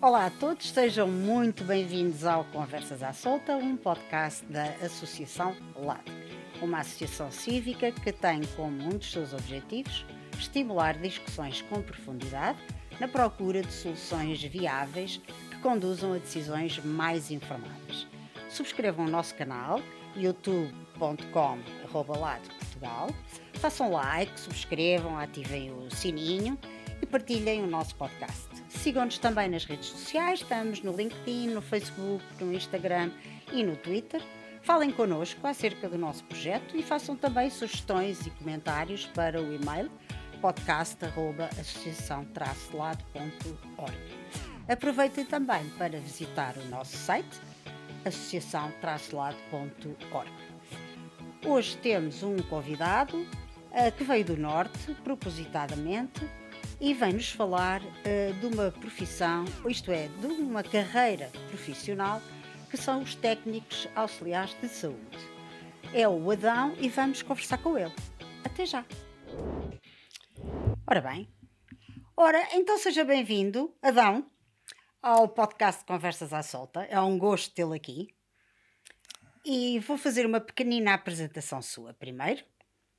Olá a todos, sejam muito bem-vindos ao Conversas à Solta, um podcast da Associação LAD, uma associação cívica que tem como um dos seus objetivos estimular discussões com profundidade na procura de soluções viáveis que conduzam a decisões mais informadas. Subscrevam o nosso canal youtube.com.br façam like, subscrevam, ativem o sininho e partilhem o nosso podcast. Sigam-nos também nas redes sociais, estamos no LinkedIn, no Facebook, no Instagram e no Twitter. Falem connosco acerca do nosso projeto e façam também sugestões e comentários para o e-mail podcast.associação-lado.org. Aproveitem também para visitar o nosso site associação-lado.org. Hoje temos um convidado uh, que veio do Norte, propositadamente, e vem-nos falar uh, de uma profissão, isto é, de uma carreira profissional, que são os técnicos auxiliares de saúde. É o Adão e vamos conversar com ele. Até já! Ora bem, ora, então seja bem-vindo, Adão, ao podcast Conversas à Solta. É um gosto tê-lo aqui. E vou fazer uma pequenina apresentação sua primeiro,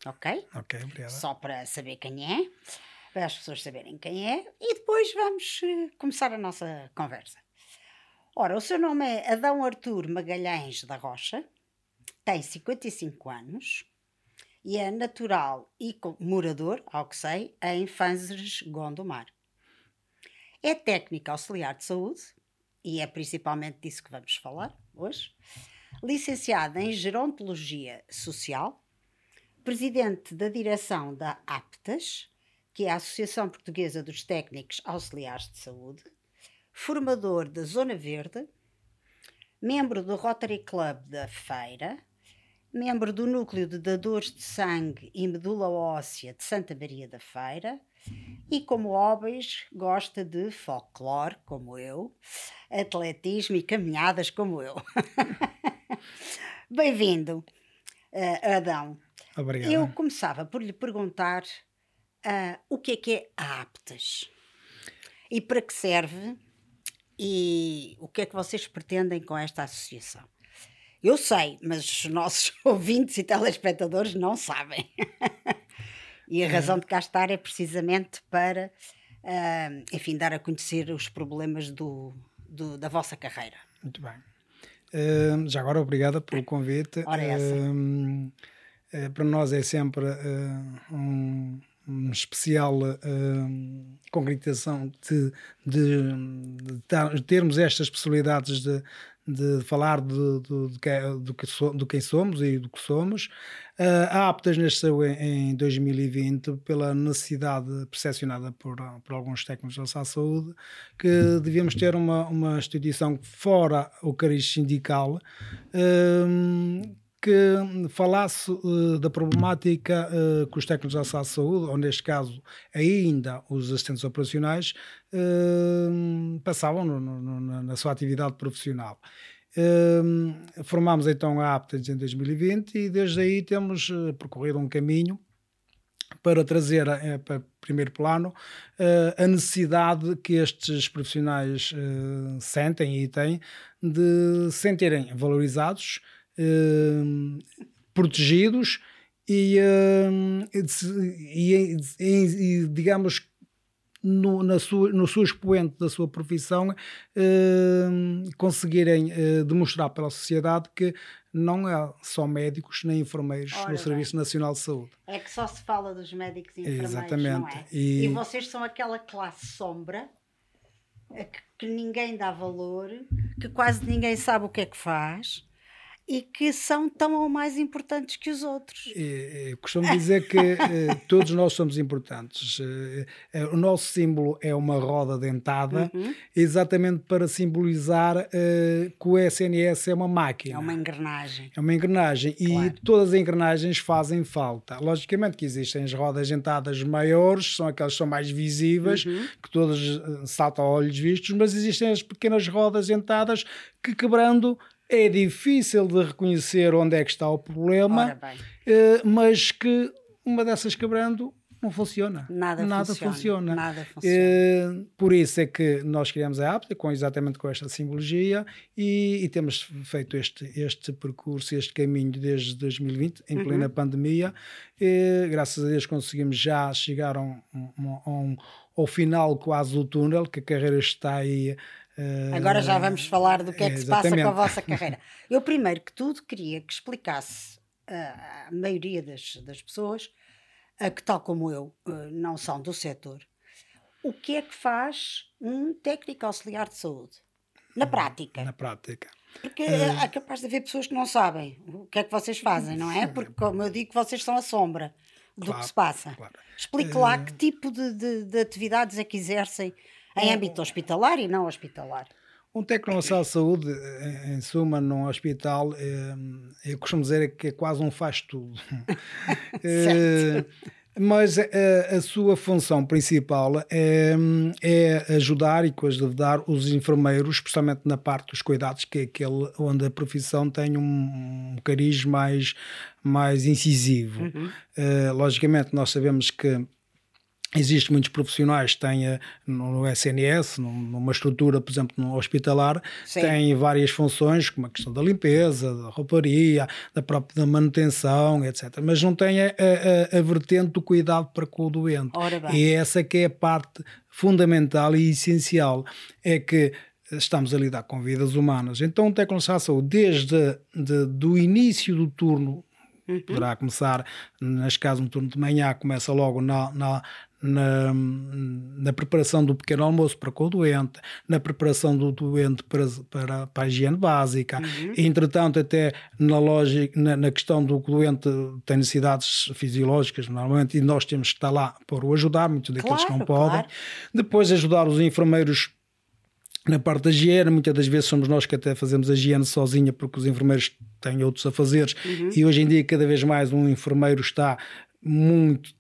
ok? Ok, obrigado. Só para saber quem é para as pessoas saberem quem é, e depois vamos uh, começar a nossa conversa. Ora, o seu nome é Adão Artur Magalhães da Rocha, tem 55 anos e é natural e morador, ao que sei, em Fanzes, Gondomar. É técnico auxiliar de saúde, e é principalmente disso que vamos falar hoje, licenciada em Gerontologia Social, presidente da direção da APTAS, que é a Associação Portuguesa dos Técnicos Auxiliares de Saúde, formador da Zona Verde, membro do Rotary Club da Feira, membro do Núcleo de Dadores de Sangue e Medula Óssea de Santa Maria da Feira e, como hobbies, gosta de folclore, como eu, atletismo e caminhadas, como eu. Bem-vindo, uh, Adão. Obrigado. Eu começava por lhe perguntar uh, o que é que é a Aptas e para que serve e o que é que vocês pretendem com esta associação. Eu sei, mas os nossos ouvintes e telespectadores não sabem. e a razão de cá estar é precisamente para, uh, enfim, dar a conhecer os problemas do, do, da vossa carreira. Muito bem. Uh, já agora, obrigada pelo convite. Ora, é essa. Uh, para nós é sempre um, especial uh, concretização de, de, de, termos estas possibilidades de, de falar de, de, de, que, so, do quem somos e do que somos. Uh, a Aptas nasceu em, em 2020 pela necessidade percepcionada por, por alguns técnicos da saúde que devíamos ter uma, uma instituição fora o cariz sindical uh, que falasse uh, da problemática uh, que os técnicos da de saúde, ou neste caso ainda os assistentes operacionais, uh, passavam no, no, na sua atividade profissional. formámos então a Aptas em 2020 e desde aí temos percorrido um caminho para trazer para primeiro plano a necessidade que estes profissionais sentem e têm de se sentirem valorizados, Hum, protegidos e, uh, e, e, e, digamos no, na sua, no seu expoente da sua profissão uh, conseguirem uh, demonstrar pela sociedade que não há só médicos nem enfermeiros Ora, no Serviço bem. Nacional de Saúde. É que só se fala dos médicos e enfermeiros, Exatamente. não é? E... e vocês são aquela classe sombra que, que ninguém dá valor, que quase ninguém sabe o que é que faz e que são tão ou mais importantes que os outros. Eu costumo dizer que eh, todos nós somos importantes. Eh, eh, o nosso símbolo é uma roda dentada, uhum. exatamente para simbolizar que o SNS é uma máquina. É uma engrenagem. É uma engrenagem. Claro. E todas as engrenagens fazem falta. Logicamente que existem as rodas dentadas maiores, são aquelas que são mais visíveis, uhum. que todas saltam a olhos vistos, mas existem as pequenas rodas dentadas que quebrando é difícil de reconhecer onde é que está o problema, eh, mas que uma dessas quebrando não funciona. Nada, Nada funciona. funciona. Nada funciona. Eh, por isso é que nós criamos a app com exatamente com esta simbologia e, e temos feito este, este percurso, este caminho desde 2020, em plena Uhum. pandemia. E, graças a Deus conseguimos já chegar a um, um- a um- ao final quase do túnel, que a carreira está aí. Eh, Agora já vamos falar do que é que se passa com a vossa carreira. Eu, primeiro que tudo, queria que explicasse à maioria das, das pessoas, a que, tal como eu, ah, não são do setor, o que é que faz um técnico auxiliar de saúde? Na prática. Na prática. Porque é capaz de haver pessoas que não sabem o que é que vocês fazem, não é? Porque, como eu digo, vocês são a sombra do Claro, que se passa. claro. Explique lá que tipo de, de- de atividades é que exercem em âmbito hospitalar e não hospitalar. Um técnico de saúde, em- suma, num hospital, eh, eu costumo dizer que é quase um faz-tudo. Eh, mas eh, a sua função principal é, é ajudar e ajudar os enfermeiros, especialmente na parte dos cuidados, que é aquele onde a profissão tem um, um cariz mais, mais incisivo. Eh, logicamente, nós sabemos que Existem muitos profissionais que têm eh, no SNS, num- numa estrutura, por exemplo, no hospitalar, Sim. têm várias funções, como a questão da limpeza, da rouparia, da própria da manutenção, etc. Mas não têm a, a- a vertente do cuidado para com o doente. E essa que é a parte fundamental e essencial, é que estamos a lidar com vidas humanas. Então, o técnico de saúde, desde de, do início do turno Uhum. poderá começar, neste caso, no turno de manhã, começa logo na, na, na, na preparação do pequeno almoço para com o doente, na preparação do doente para, para, para a higiene básica, entretanto, até na, lógica, na, na questão do que o doente tem necessidades fisiológicas, normalmente, e nós temos que estar lá para o ajudar, muitos daqueles que não Claro, podem. claro. Depois, ajudar os enfermeiros na parte da higiene, muitas das vezes somos nós que até fazemos a higiene sozinha porque os enfermeiros têm outros afazeres e hoje em dia cada vez mais um enfermeiro está muito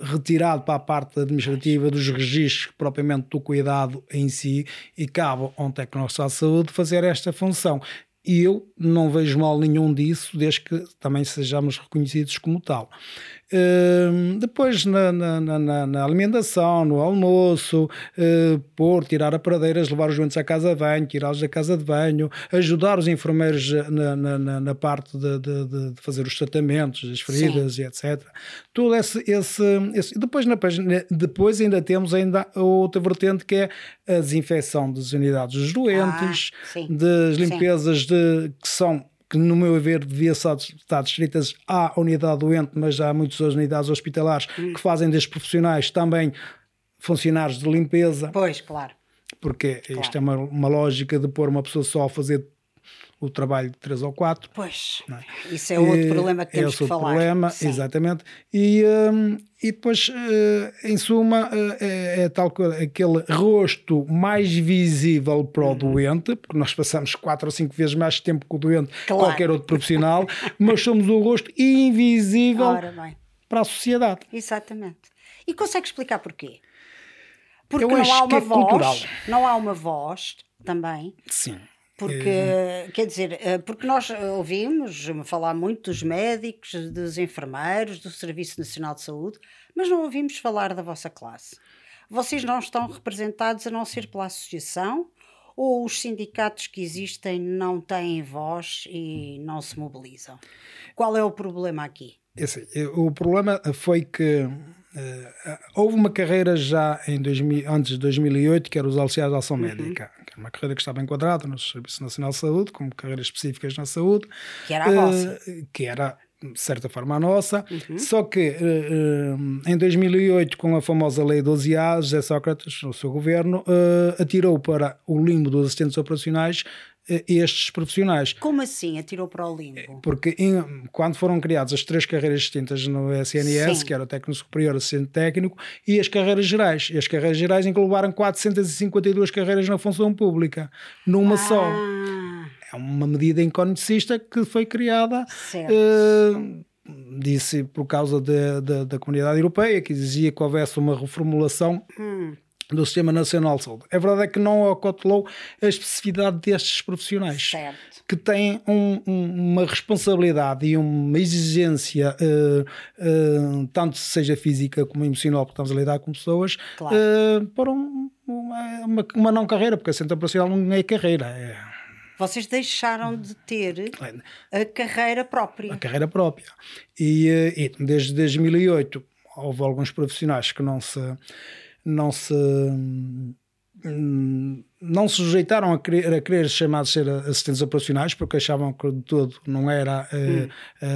retirado para a parte administrativa dos registros propriamente do cuidado em si e cabe a um técnico de saúde fazer esta função. E eu não vejo mal nenhum disso, desde que também sejamos reconhecidos como tal. Hum, depois, na, na- na- na alimentação, no almoço, eh, pôr, tirar a pradeiras, levar os doentes à casa de banho, tirá-los da casa de banho, ajudar os enfermeiros na, na- na- parte de, de- de- fazer os tratamentos, as feridas e etc. Todo esse. esse, esse- depois, na página- depois ainda temos ainda outra vertente que é a desinfecção das unidades dos doentes, Ah, sim. das Sim. limpezas de, que são que no meu ver devia estar distritas à unidade doente, mas há muitas unidades hospitalares Hum. que fazem destes profissionais também funcionários de limpeza, Pois, claro. porque isto é uma, uma lógica de pôr uma pessoa só a fazer o trabalho de três ou quatro. Pois. Isso é outro E problema que temos esse que falar. problema, Sim. exatamente. E, hum, e depois, eh, em suma, eh, é, é tal aquele rosto mais visível para Uhum. o doente, porque nós passamos quatro ou cinco vezes mais tempo com o doente que Claro. qualquer outro profissional, mas somos o rosto invisível para a sociedade. Exatamente. E consegue explicar porquê? Porque não há uma é voz, cultural. não há uma voz também, Sim. Porque, quer dizer, eh, porque nós ouvimos falar muito dos médicos, dos enfermeiros, do Serviço Nacional de Saúde, mas não ouvimos falar da vossa classe. Vocês não estão representados a não ser pela associação ou os sindicatos que existem não têm voz e não se mobilizam? Qual é o problema aqui? É assim, eh, o problema foi que eh, houve uma carreira já em 2000, antes de 2008 que era os auxiliares de ação médica, que era uma carreira que estava enquadrada no Serviço Nacional de Saúde, como carreiras específicas na saúde, Que era a vossa. eh, que era de certa forma a nossa, só que eh, em 2008 com a famosa Lei 12A, José Sócrates, o seu governo, atirou para o limbo dos assistentes operacionais estes profissionais. Como assim atirou para o limbo? Porque em- quando foram criadas as três carreiras distintas no SNS, Sim. que era o técnico superior, assistente técnico, e as carreiras gerais. E as carreiras gerais englobaram 452 carreiras na função pública, numa só. Ah, É uma medida economicista que foi criada, certo. eh, disse por causa de- de- da comunidade europeia, que exigia que houvesse uma reformulação Hum, do Sistema Nacional de Saúde. A verdade é que não acautelou a especificidade destes profissionais. Certo. Que têm um, um, uma responsabilidade e uma exigência, uh, uh, tanto seja física como emocional, porque estamos a lidar com pessoas, Claro. uh, para um- uma, uma, não carreira, porque a centro operacional não é carreira, é Vocês deixaram de ter a carreira própria. a carreira própria. E, eh, e desde 2008 houve alguns profissionais que não se não se hum, não se sujeitaram a querer, a querer chamados ser assistentes operacionais porque achavam que de todo não era eh, eh,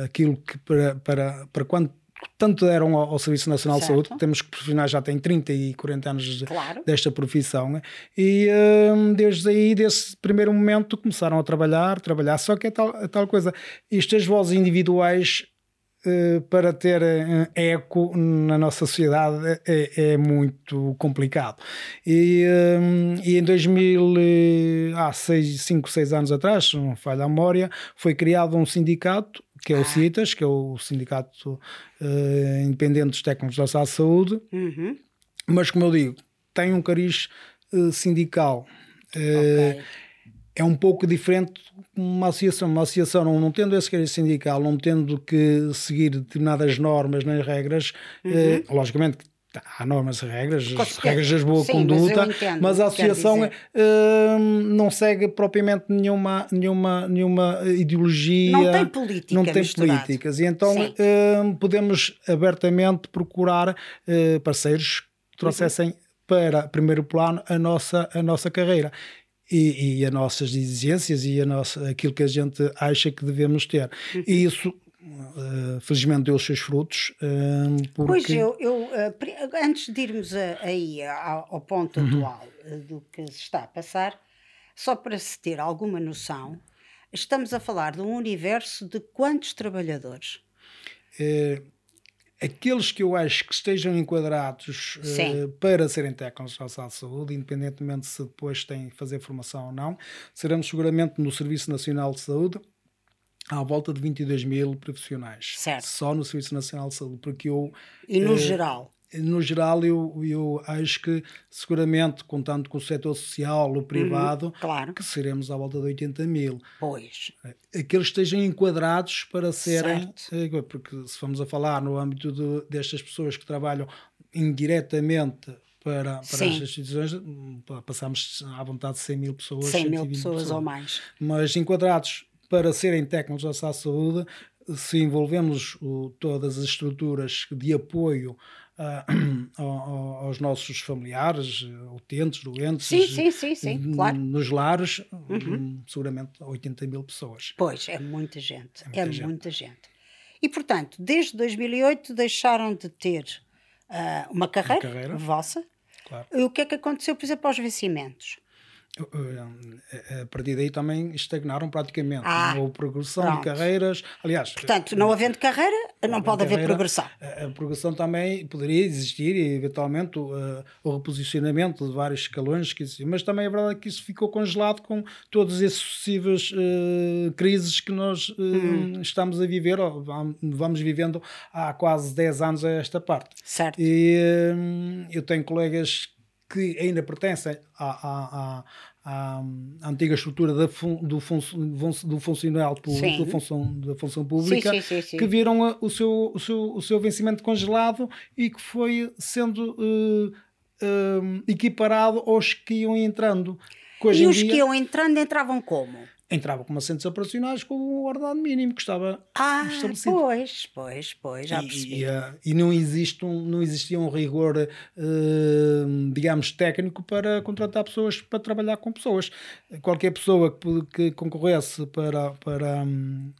eh, aquilo que para, para, para quando tanto deram ao, ao Serviço Nacional de Certo. Saúde, que temos que profissionais já têm 30 e 40 anos de, Claro. desta profissão né? e hum, desde aí, desse primeiro momento, começaram a trabalhar, trabalhar, só que é tal, é tal coisa, estas vozes individuais para ter eh, eco na nossa sociedade é, é muito complicado. E, hum, e em 2000, eh, há 5, 6 anos atrás, se não falha a memória, foi criado um sindicato, que é o CITAS, que é o Sindicato eh, Independente dos Técnicos da Saúde, Uhum. mas como eu digo, tem um cariz eh, sindical. Eh, Ok. É um pouco diferente de uma associação. Uma associação, não, não tendo esse cariz sindical, não tendo que seguir determinadas normas nem regras, eh, logicamente que há normas e regras, as regras das boa Sim, mas conduta, entendo mas a associação dizer. eh, não segue propriamente nenhuma, nenhuma, nenhuma ideologia. Não tem política Não tem misturado. políticas. E então eh, podemos abertamente procurar eh, parceiros que trouxessem para primeiro plano a nossa, a nossa carreira. E, e as nossas exigências e a nossa, aquilo que a gente acha que devemos ter. Uhum. E isso, eh, felizmente, deu os seus frutos. eh, porque... Pois eu, eu pri- antes de irmos a- aí ao, ao ponto Uhum. atual eh, do que se está a passar, só para se ter alguma noção, estamos a falar de um universo de quantos trabalhadores? Aqueles que eu acho que estejam enquadrados Sim. para serem técnicos de saúde, independentemente se depois têm que fazer formação ou não, seremos seguramente no Serviço Nacional de Saúde à volta de 22 mil profissionais. Certo. Só no Serviço Nacional de Saúde, porque eu E no Eh, geral? No geral, eu, eu acho que seguramente, contando com o setor social, o privado, claro. que seremos à volta de 80 mil. Pois. Aqueles que estejam enquadrados para serem. Certo. eh, Porque se vamos a falar no âmbito de- destas pessoas que trabalham indiretamente para, para Sim. estas instituições, passamos à vontade de 100 mil pessoas. 100 mil 120 pessoas ou mais. mas enquadrados para serem técnicos da saúde, se envolvemos o- todas as estruturas de apoio ao- aos nossos familiares, eh, utentes, doentes, Sim, sim, sim, sim, claro. Uhum. nos lares, hum, seguramente 80 mil pessoas. Pois, é muita gente. É muita muita, gente. gente. E, portanto, desde 2008 deixaram de ter ah, uma carreira, carreira. vossa. Claro. E o que é que aconteceu, por exemplo, aos vencimentos? Eh, A partir daí também estagnaram praticamente. Ah, não houve progressão pronto. de carreiras. Aliás, Portanto, não havendo carreira, não pode haver carreira, progressão. A, a progressão também poderia existir e, eventualmente, o, eh, o reposicionamento de vários escalões que. Mas também é verdade que isso ficou congelado com todas as sucessivas eh, crises que nós eh, Uhum. estamos a viver, ou vam- vamos vivendo há quase 10 anos a esta parte. Certo. E eh, eu tenho colegas que ainda pertencem à, à, à, à antiga estrutura da fun, do, fun, do funcional público, da função, da função pública, sim, sim, sim. que viram o, seu, o, seu, o seu vencimento congelado e que foi sendo eh, eh, equiparado aos que iam entrando. Que E os dia que iam entrando entravam como? Entrava como assistentes operacionais com o ordenado mínimo que estava Ah, estabelecido. pois, pois, pois, já E- percebi. E, eh, e não, existe um, não existia um rigor, eh, digamos, técnico para contratar pessoas para trabalhar com pessoas. Qualquer pessoa que, que concorresse para, para, hum,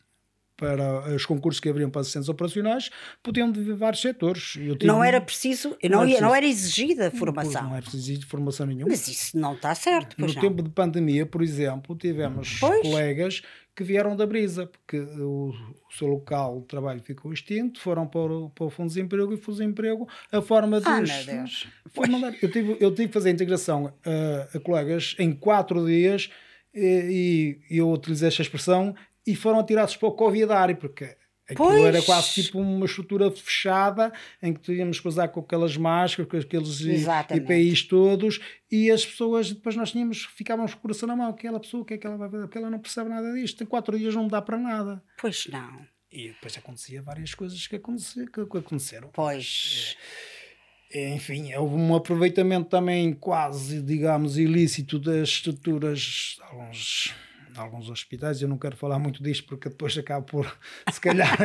para os concursos que abriam para assistentes operacionais podiam de vários setores. Tive- Não era preciso, não, era ia- não era exigida formação. Não é preciso de formação nenhuma. Mas isso não está certo, No não. tempo de pandemia, por exemplo, tivemos Pois. colegas que vieram da Brisa, porque o, o seu local de trabalho ficou extinto, foram para o, para o Fundo de Desemprego e o Fundo de Desemprego, a forma de. Ah, meu Deus. Foi mandar. Eu, tive, eu tive que fazer a integração a, a colegas em quatro dias e, e eu utilizei esta expressão e foram atirados para o Covidário, porque Aquilo Pois. era quase tipo uma estrutura fechada em que tínhamos que usar com aquelas máscaras, com aqueles Exatamente. IPIs todos, e as pessoas, depois nós tínhamos, ficávamos com o coração na mão, aquela pessoa, o que é que ela vai fazer? Porque ela não percebe nada disto, em quatro dias não dá para nada. Pois não. E depois acontecia várias coisas que, aconte- que- que aconteceram. Pois. Enfim, houve um aproveitamento também quase, digamos, ilícito das estruturas alguns, de alguns hospitais. Eu não quero falar muito disto porque depois acabo por, se calhar,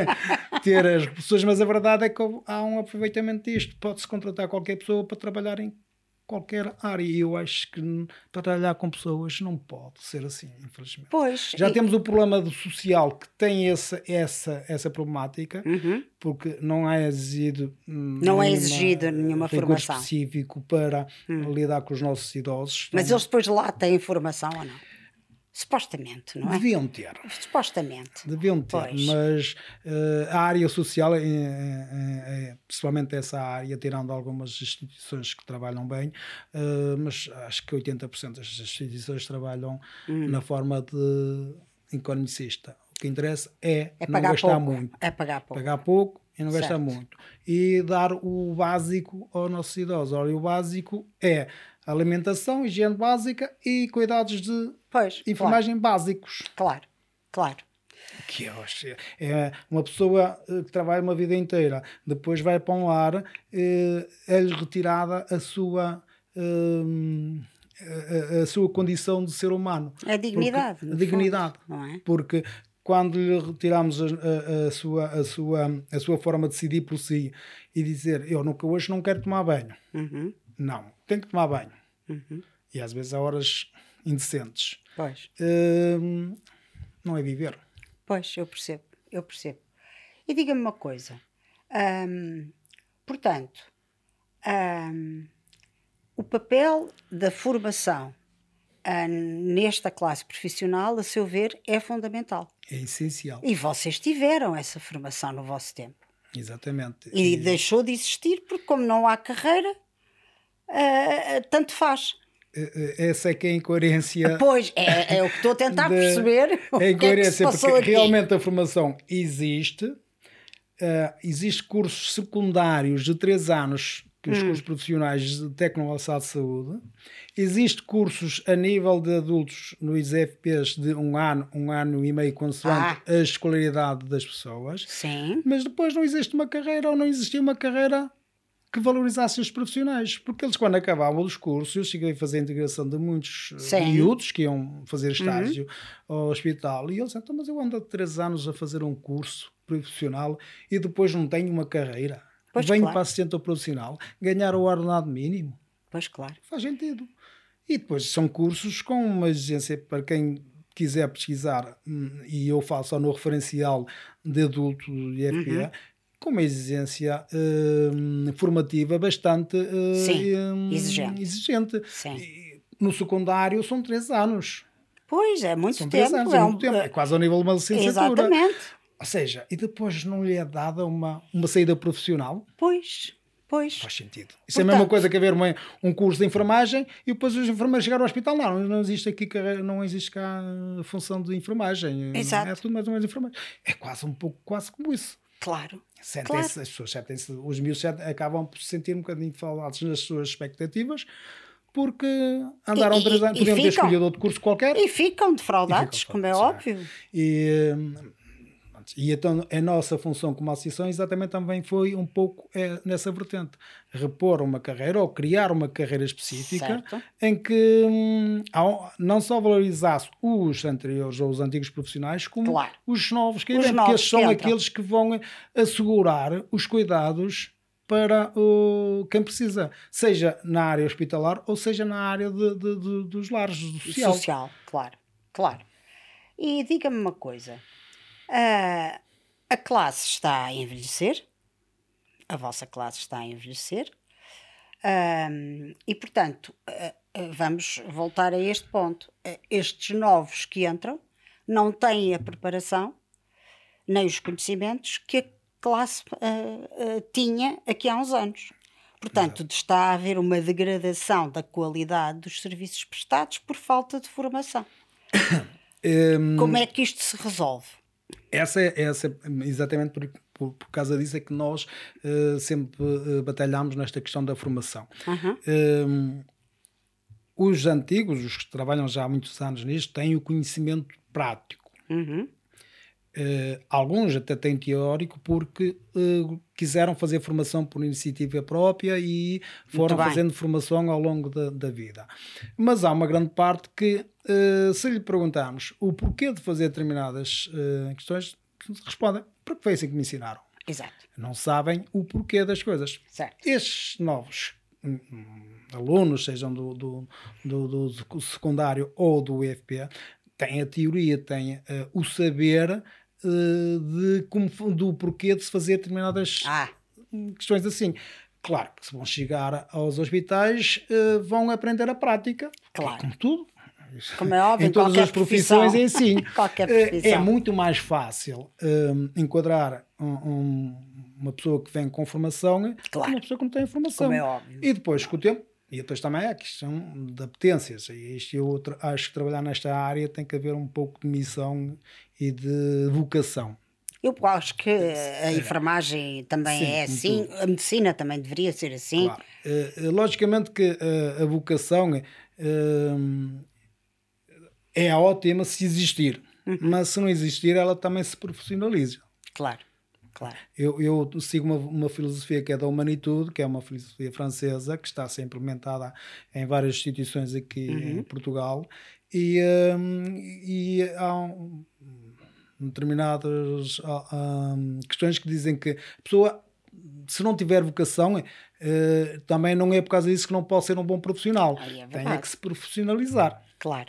ter as pessoas, mas a verdade é que há um aproveitamento disto. Pode-se contratar qualquer pessoa para trabalhar em qualquer área e eu acho que para trabalhar com pessoas não pode ser assim, infelizmente. Pois. Já e- temos o problema do social que tem essa, essa, essa problemática Uhum. porque não é exigido Não é exigido nenhuma formação. Específico para lidar com os nossos idosos. Mas eles depois lá têm informação ou não? Supostamente, não é? deviam ter. Supostamente. Deviam ter, Pois. mas eh, a área social, é, é- é- principalmente essa área, tirando algumas instituições que trabalham bem, eh, mas acho que 80% das instituições trabalham Hum. na forma de economicista. O que interessa é, É não pagar gastar pouco. muito. É pagar pouco. pagar pouco e não gastar Certo. muito. E dar o básico aos nossos idosos. Ora, e o básico é alimentação, higiene básica e cuidados de Pois. enfermagem básicos. Claro. Claro. Que acho- é uma pessoa eh, que trabalha uma vida inteira, depois vai para um lar, eh, é-lhe retirada a sua. hum, a, a- sua condição de ser humano. A dignidade. Porque- a dignidade. fundo, é? Porque quando lhe retiramos a, a- a sua, a, sua, a sua forma de decidir por si e dizer eu nunca, hoje não quero tomar banho, Uhum. não, tenho que tomar banho. Uhum. E às vezes há horas indecentes. Pois. Hum, não é viver. Pois, eu percebo, eu percebo. E diga-me uma coisa. hum, portanto, hum, o papel da formação nesta classe profissional, a seu ver, é fundamental. É essencial. E vocês tiveram essa formação no vosso tempo. Exatamente. E deixou de existir porque, como não há carreira, ah, tanto faz. Eh, eh, Essa é que é a incoerência. Pois, é, é o que estou a tentar da- perceber. É é se incoerência, passou porque aqui. realmente a formação existe. Uh, existe cursos secundários de 3 anos, que Hum. os cursos profissionais de tecnologia de saúde. Existe cursos a nível de adultos no ISFPs de um ano, um ano e meio, consoante Ah. a escolaridade das pessoas. Sim, Mas depois não existe uma carreira ou não existia uma carreira que valorizasse os profissionais. Porque eles, quando acabavam os cursos, eu cheguei a fazer a integração de muitos eh, Sim. Uhum. miúdos que iam fazer estágio ao hospital. E eles então, mas eu ando há três anos a fazer um curso profissional e depois não tenho uma carreira. Pois, Venho claro. para assistente profissional, ganhar o ordenado mínimo. pois claro. Faz sentido. E depois são cursos com uma exigência para quem quiser pesquisar, hum, e eu falo só no referencial de adulto do IFP, Uhum. Com uma exigência hum, formativa bastante hum, Sim, hum, exigente. exigente. Sim. No secundário são três anos. Pois, é muito São tempo. anos, é é um- muito tempo. É quase ao nível de uma licenciatura. Exatamente. Ou seja, e depois não lhe é dada uma, uma saída profissional? Pois, pois. Faz sentido. Isso é a mesma Portanto- coisa que haver uma, um curso de enfermagem e depois os enfermeiros chegaram ao hospital. Não, não existe aqui não existe cá a função de enfermagem. Exato. É tudo mais ou menos enfermagem. É quase um pouco, quase como isso. Claro. Sentem-se, Claro. as pessoas sentem-se, os miúdos acabam por se sentir um bocadinho falados nas suas expectativas porque andaram E- três anos, podiam ter escolhido outro curso qualquer. E ficam defraudados, E ficam como é óbvio. E, pronto, e então a nossa função como associação exatamente também foi um pouco é, nessa vertente. Repor uma carreira ou criar uma carreira específica Certo. em que hum, não só valorizasse os anteriores ou os antigos profissionais, como Claro. os novos que Os vêm, porque novos são entram. aqueles que vão assegurar os cuidados para o, quem precisa, seja na área hospitalar ou seja na área de- de- de- dos lares, do social. Social, claro, claro. E diga-me uma coisa: a, a classe está a envelhecer, a vossa classe está a envelhecer, ahm, e portanto, ah, vamos voltar a este ponto. Estes novos que entram não têm a preparação nem os conhecimentos que a classe tinha aqui há uns anos. Portanto, está a haver uma degradação da qualidade dos serviços prestados por falta de formação. Como é que isto se resolve? Essa é, essa exatamente por, por, por, causa disso é que nós uh, sempre uh, batalhamos nesta questão da formação. Uhum. os antigos, os que trabalham já há muitos anos nisto, têm o conhecimento prático. Uhum. Uh, alguns até têm teórico porque uh, quiseram fazer formação por iniciativa própria e foram fazendo formação ao longo da, da, vida. Mas há uma grande parte que, uh, se lhe perguntarmos o porquê de fazer determinadas questões, respondem porque foi assim que me ensinaram. Exato. Não sabem o porquê das coisas. Certo. Estes novos hum, alunos, sejam do, do, do, do secundário ou do IFP, têm a teoria, têm o saber de como, do porquê de se fazer determinadas ah. questões assim. Claro que se vão chegar aos hospitais, uh, vão aprender a prática. Claro. Como tudo. Como é óbvio, em todas as profissões é assim. eh. É muito mais fácil enquadrar um, um, uma pessoa que vem com formação claro. uma pessoa que não tem formação. Como é óbvio. E depois, com o tempo, e depois também há a questão de apetências. E isto eu acho que trabalhar nesta área tem que haver um pouco de missão e de vocação. Eu acho que a enfermagem também Sim, é assim, a medicina também deveria ser assim. Claro. Uh, logicamente que uh, a vocação é ótima se existir, uhum. mas se não existir, ela também se profissionaliza. Claro. Claro. Eu, eu sigo uma, uma, filosofia que é da humanitude, que é uma filosofia francesa, que está a ser implementada em várias instituições aqui uhum. em Portugal, e, um, e há um, determinadas um, questões que dizem que a pessoa, se não tiver vocação, uh, também não é por causa disso que não pode ser um bom profissional. é Tem é que se profissionalizar. Claro.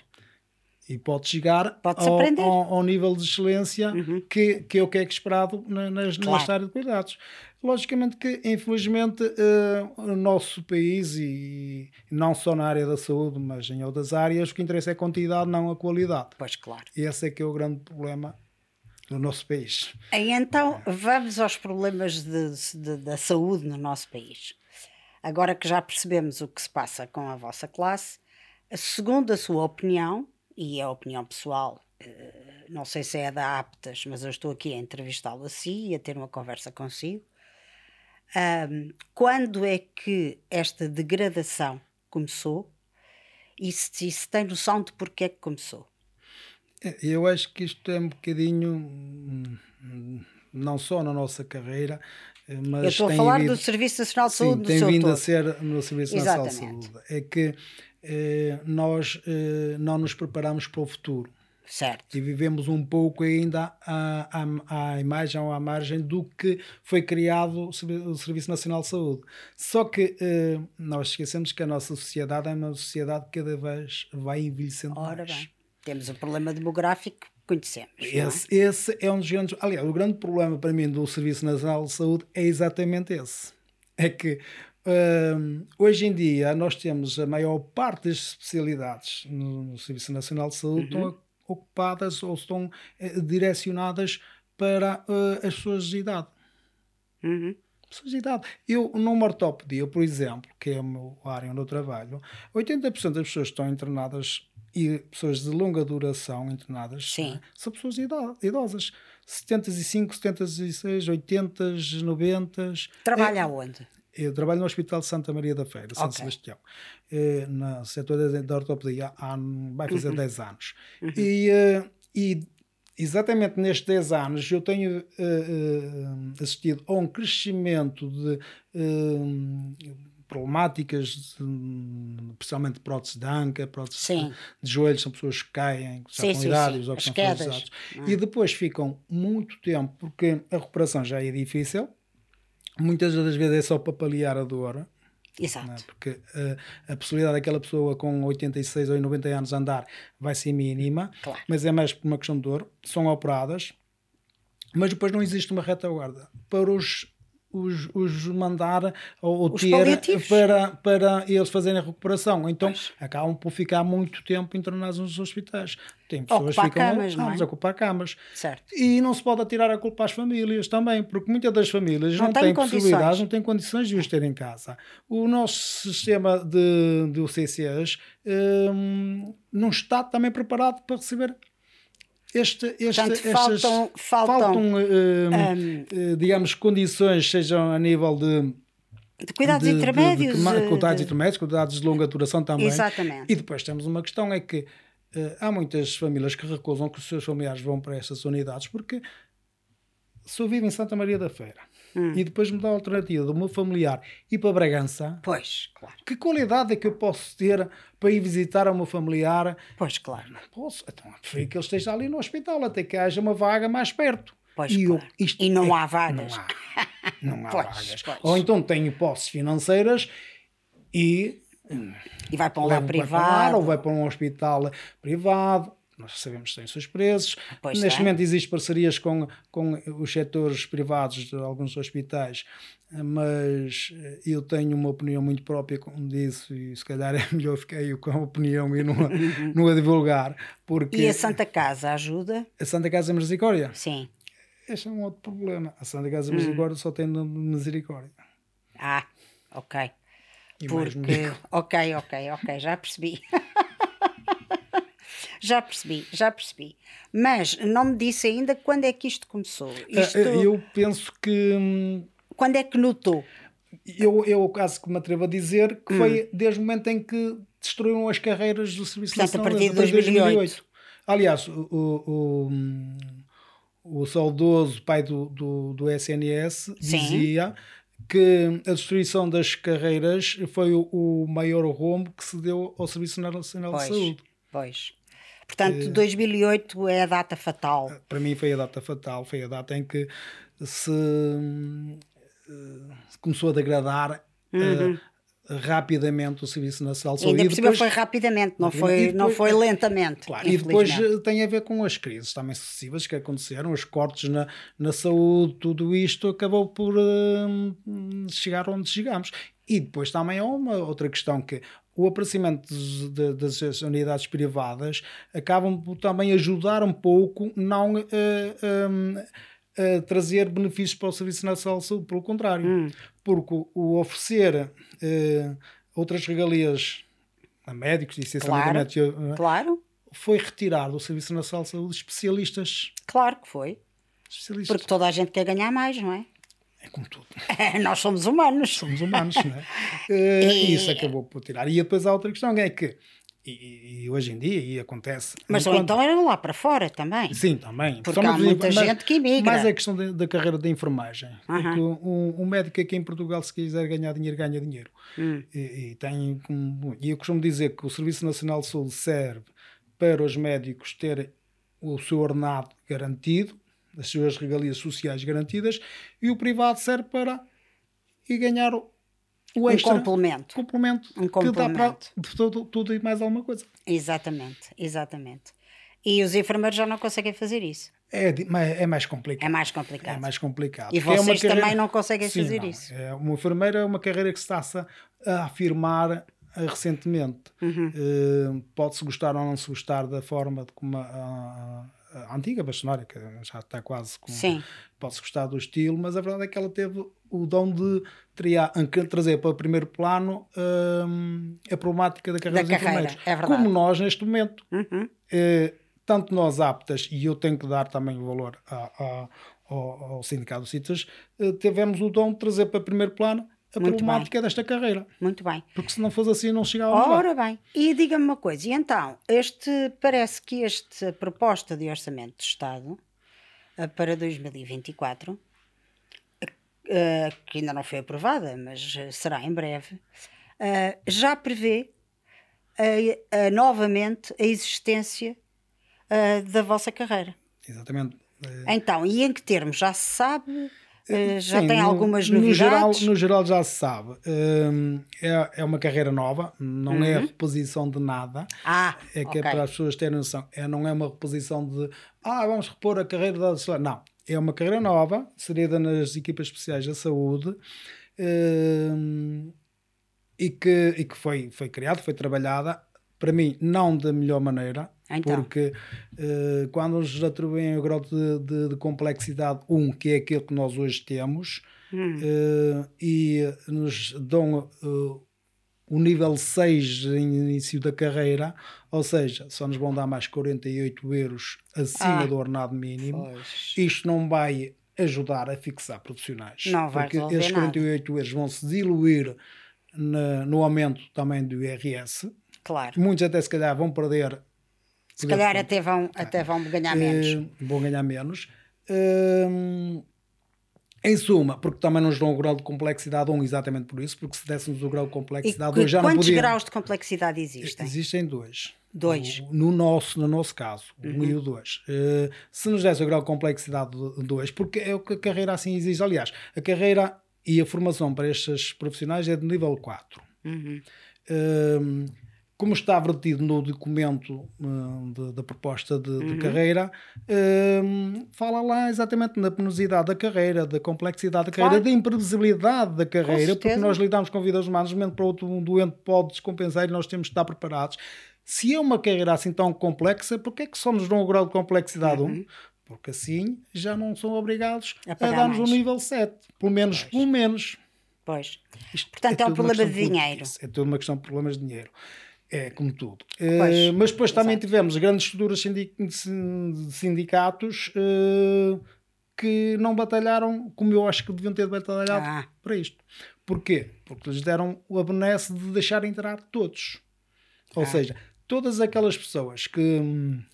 E pode chegar pode ao, ao, ao, nível de excelência uhum. que, que é o que é esperado na, nas, claro. nesta área de cuidados. Logicamente que, infelizmente, uh, o nosso país, e não só na área da saúde, mas em outras áreas, o que interessa é a quantidade, não a qualidade. Pois claro. Esse é que é o grande problema do nosso país. E então, vamos aos problemas de, de, da saúde no nosso país. Agora que já percebemos o que se passa com a vossa classe, segundo a sua opinião, e a opinião pessoal, eh, não sei se é da Aptas, mas eu estou aqui a entrevistá-lo a si e a ter uma conversa consigo. Um, quando é que esta degradação começou e se, se tem noção de porquê é que começou? É, eu acho que isto é um bocadinho, hum, não só na nossa carreira, eh, mas. Eu estou a falar vindo, do Serviço Nacional de Saúde. Sim, tem vindo todo. a ser no Serviço Nacional de Saúde. É que eh, nós eh, não nos preparamos para o futuro. Certo. E vivemos um pouco ainda à, à, à imagem ou à margem do que foi criado o Serviço Nacional de Saúde. Só que eh, nós esquecemos que a nossa sociedade é uma sociedade que cada vez vai envelhecendo Ora mais. Bem. Temos o problema demográfico que conhecemos. Esse é? esse é um dos grandes. Aliás, o grande problema para mim do Serviço Nacional de Saúde é exatamente esse. É que Uh, hoje em dia, nós temos a maior parte das especialidades no, no Serviço Nacional de Saúde uhum. estão ocupadas ou estão uh, direcionadas para uh, as pessoas de idade. Uhum. Pessoas de idade. Eu, numa ortopedia, por exemplo, que é a área onde eu trabalho, 80% das pessoas que estão internadas e pessoas de longa duração internadas né, são pessoas idosas. 75, 76, 80, 90. Trabalha é, aonde? Eu trabalho no Hospital de Santa Maria da Feira, São okay. Sebastião, eh, no setor da ortopedia há, vai fazer uhum. 10 anos. Uhum. E, uh, e exatamente nestes 10 anos eu tenho uh, uh, assistido a um crescimento de problemáticas, principalmente prótese de anca, prótese Sim. de joelhos, são pessoas que caem, que sim, são idades ou que são quedas. E depois ficam muito tempo, porque a recuperação já é difícil, muitas das vezes é só para paliar a dor. Exato. É? Porque uh, a possibilidade daquela pessoa com 86 ou 90 anos andar vai ser mínima, claro. mas é mais por uma questão de dor. São operadas, mas depois não existe uma retaguarda. Para os os, os mandar ou os ter para, para eles fazerem a recuperação. Então pois. acabam por ficar muito tempo internados nos hospitais. Tem pessoas ocupar que ficam camas, é? a ocupar camas. Certo. E não se pode atirar a culpa às famílias também, porque muitas das famílias não, não têm possibilidades, não têm condições de os ter em casa. O nosso sistema de, de UCCs hum, não está também preparado para receber este, este, Portanto, estas, faltam- faltam, eh, eh, digamos, condições, sejam a nível de. De cuidados de- de- intermédios. De, eh, cuidados de- intermédios, cuidados de longa duração também. Exatamente. E depois temos uma questão: é que eh, há muitas famílias que recusam que os seus familiares vão para essas unidades porque se eu vivo em Santa Maria da Feira Hum. e depois me dá a alternativa do meu familiar ir para Bragança, Pois, claro. que qualidade é que eu posso ter para ir visitar o meu familiar? Pois, claro. Posso, então prefiro que ele esteja ali no hospital até que haja uma vaga mais perto. Pois, e, claro. E não é- há vagas. Não há, não há Pois, vagas. pois. Ou então tenho posses financeiras e E vai para um lado levo para privado. ou vai para um hospital privado. Nós sabemos que tem os seus preços. Pois Neste tem. momento existem parcerias com, com os setores privados de alguns hospitais, mas eh, eu tenho uma opinião muito própria com disso e se calhar é melhor ficar eu com a opinião e não a, não a divulgar, porque E a Santa Casa ajuda? a Santa Casa Misericórdia, Sim. este é um outro problema. A Santa Hum. Casa Misericórdia só tem misericórdia. Ah, ok. E Porque. Ok, ok, ok, já percebi. já percebi, já percebi. Mas não me disse ainda quando é que isto começou. Isto, Eh, eh, Eu penso que hum, Quando é que notou? eu, eu caso que me atrevo a dizer que foi desde o momento em que destruíram as carreiras do Serviço Hum. Portanto, a Nacional partir de depois 2008. Aliás, o, o, o, o saudoso pai do, do, do SNS Sim. dizia que a destruição das carreiras foi o, o maior rombo que se deu ao Serviço Nacional Pois, de Saúde. pois. Portanto, Eh, 2008 é a data fatal. Para mim foi a data fatal, foi a data em que se, hum, eh, começou a degradar eh, rapidamente o Serviço Nacional de Uhum. Ainda Saúde. por cima foi rapidamente, não foi, depois- não foi lentamente. Claro, e depois eh, tem a ver com as crises também sucessivas que aconteceram, os cortes na, na saúde, tudo isto acabou por hum, chegar onde chegamos. E depois também há uma outra questão que o aparecimento dos- de- das unidades privadas acabam por também ajudar um pouco não hum, a trazer benefícios para o Serviço Nacional de Saúde, pelo contrário, Hum. porque o- o oferecer eh, outras regalias a médicos, essencialmente eh, Claro, foi retirar do Serviço Nacional de Saúde especialistas. claro que foi. Porque toda a gente quer ganhar mais, não é? É como tudo. Nós somos humanos. Somos humanos, não é? Eh, E isso acabou por tirar. E depois há outra questão, é que, e, e hoje em dia, e acontece. Mas ou então eram lá para fora também. Sim, também. Porque há muita mas- gente que imigra. Mas é a questão da, da carreira da enfermagem. Porque um, um médico aqui em Portugal, se quiser ganhar dinheiro, ganha dinheiro. Hum. E, e tem, como- e eu costumo dizer que o Serviço Nacional de Saúde serve para os médicos terem o seu ordenado garantido, as suas regalias sociais garantidas, e o privado serve para ir ganhar o, o Um extra, complemento. complemento, Um que dá para complemento. tudo, tudo e mais alguma coisa. Exatamente, exatamente. E os enfermeiros já não conseguem fazer isso. É, é mais complicado. É mais complicado. É mais complicado. E é vocês também não conseguem Sim, fazer não. isso. É uma enfermeira é uma carreira que se está-se a a afirmar eh, recentemente. Uhum. Eh, Pode-se gostar ou não se gostar da forma de como a antiga bastonária, que já está quase com. Sim. Pode-se gostar do estilo, mas a verdade é que ela teve o dom de tria- trazer para o primeiro plano hum, a problemática da carreira Da dos carreira, é. Como nós, neste momento, Uhum. eh, tanto nós aptas, e eu tenho que dar também o valor a- a- ao, ao Sindicato de Citas, eh, tivemos o dom de trazer para primeiro plano a Muito problemática desta carreira. Muito bem. Porque se não fosse assim, não chegávamos lá. Ora bem, e diga-me uma coisa, e então, este, parece que esta proposta de orçamento de Estado eh, para 2024, eh, que ainda não foi aprovada, mas eh, será em breve, já prevê novamente a existência da vossa carreira. Exatamente. Então, e em que termos? Já se sabe? Eh, já Sim, tem no- algumas no novidades? geral, no geral já se sabe. Hum, é, é uma carreira nova, não é a Uhum. reposição de nada. Ah, É que ok. é para as pessoas terem noção. É, não é uma reposição de ah, vamos repor a carreira da. Não. É uma carreira nova, inserida nas equipas especiais da saúde. e que, e que foi, foi criada, foi trabalhada, para mim, não da melhor maneira, Então. porque eh, quando nos atribuem o grau de, de- de complexidade 1, que é aquilo que nós hoje temos, Hum. eh, e nos dão eh, o nível 6 em início da carreira, ou seja, só nos vão dar mais 48 euros acima Ah. do ordenado mínimo. Pois. Isto não vai ajudar a fixar profissionais. Não vai porque esses nada. 48 euros vão se diluir na- no aumento também do IRS. Claro. Muitos até se calhar vão perder. Se calhar até vão, até vão ganhar menos. Eh, vão ganhar menos. Hum, em suma, porque também nos dão o grau de complexidade 1 exatamente por isso, porque se dessemos o grau de complexidade que- 2 já não quantos podia. graus de complexidade existem? Existem dois. Dois. O- No nosso, no nosso caso, Uhum. 1 e o 2. se nos desse o grau de complexidade 2, porque é o que a carreira assim exige. Aliás, a carreira e a formação para estes profissionais é de nível 4. Uhum. Hum, como está vertido no documento hum, de- da proposta de, Uhum. de carreira, hum, fala lá exatamente da penosidade da carreira, da complexidade da carreira, Claro. da imprevisibilidade da carreira, porque nós lidamos com vidas humanas, de um momento para o outro um doente pode descompensar e nós temos de estar preparados. Se é uma carreira assim tão complexa, porque é que só nos dão o grau de complexidade 1? Porque assim já não são obrigados Uhum. A a, dar-nos o mais. nível 7. Pelo menos, pelo menos. Pois. Isto Portanto, é um tudo uma problema de dinheiro. política. É tudo uma questão de problemas de dinheiro. É como tudo. Pois, Eh, mas depois também tivemos grandes estruturas sindi- de sindicatos eh, que não batalharam como eu acho que deviam ter batalhado Ah. para isto. Porquê? Porque lhes deram a benesse de deixar entrar todos. Ou Ah. seja, todas aquelas pessoas que,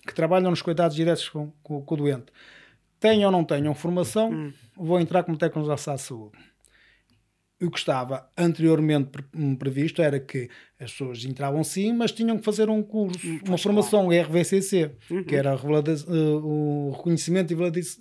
que trabalham nos cuidados diretos com, com- com o doente, tenham ou não tenham formação, Hum. vão entrar como técnicos da saúde. O que estava anteriormente hum, previsto era que as pessoas entravam sim, mas tinham que fazer um curso, uma Hum, Uhum. formação RVCC, que era eh, o reconhecimento e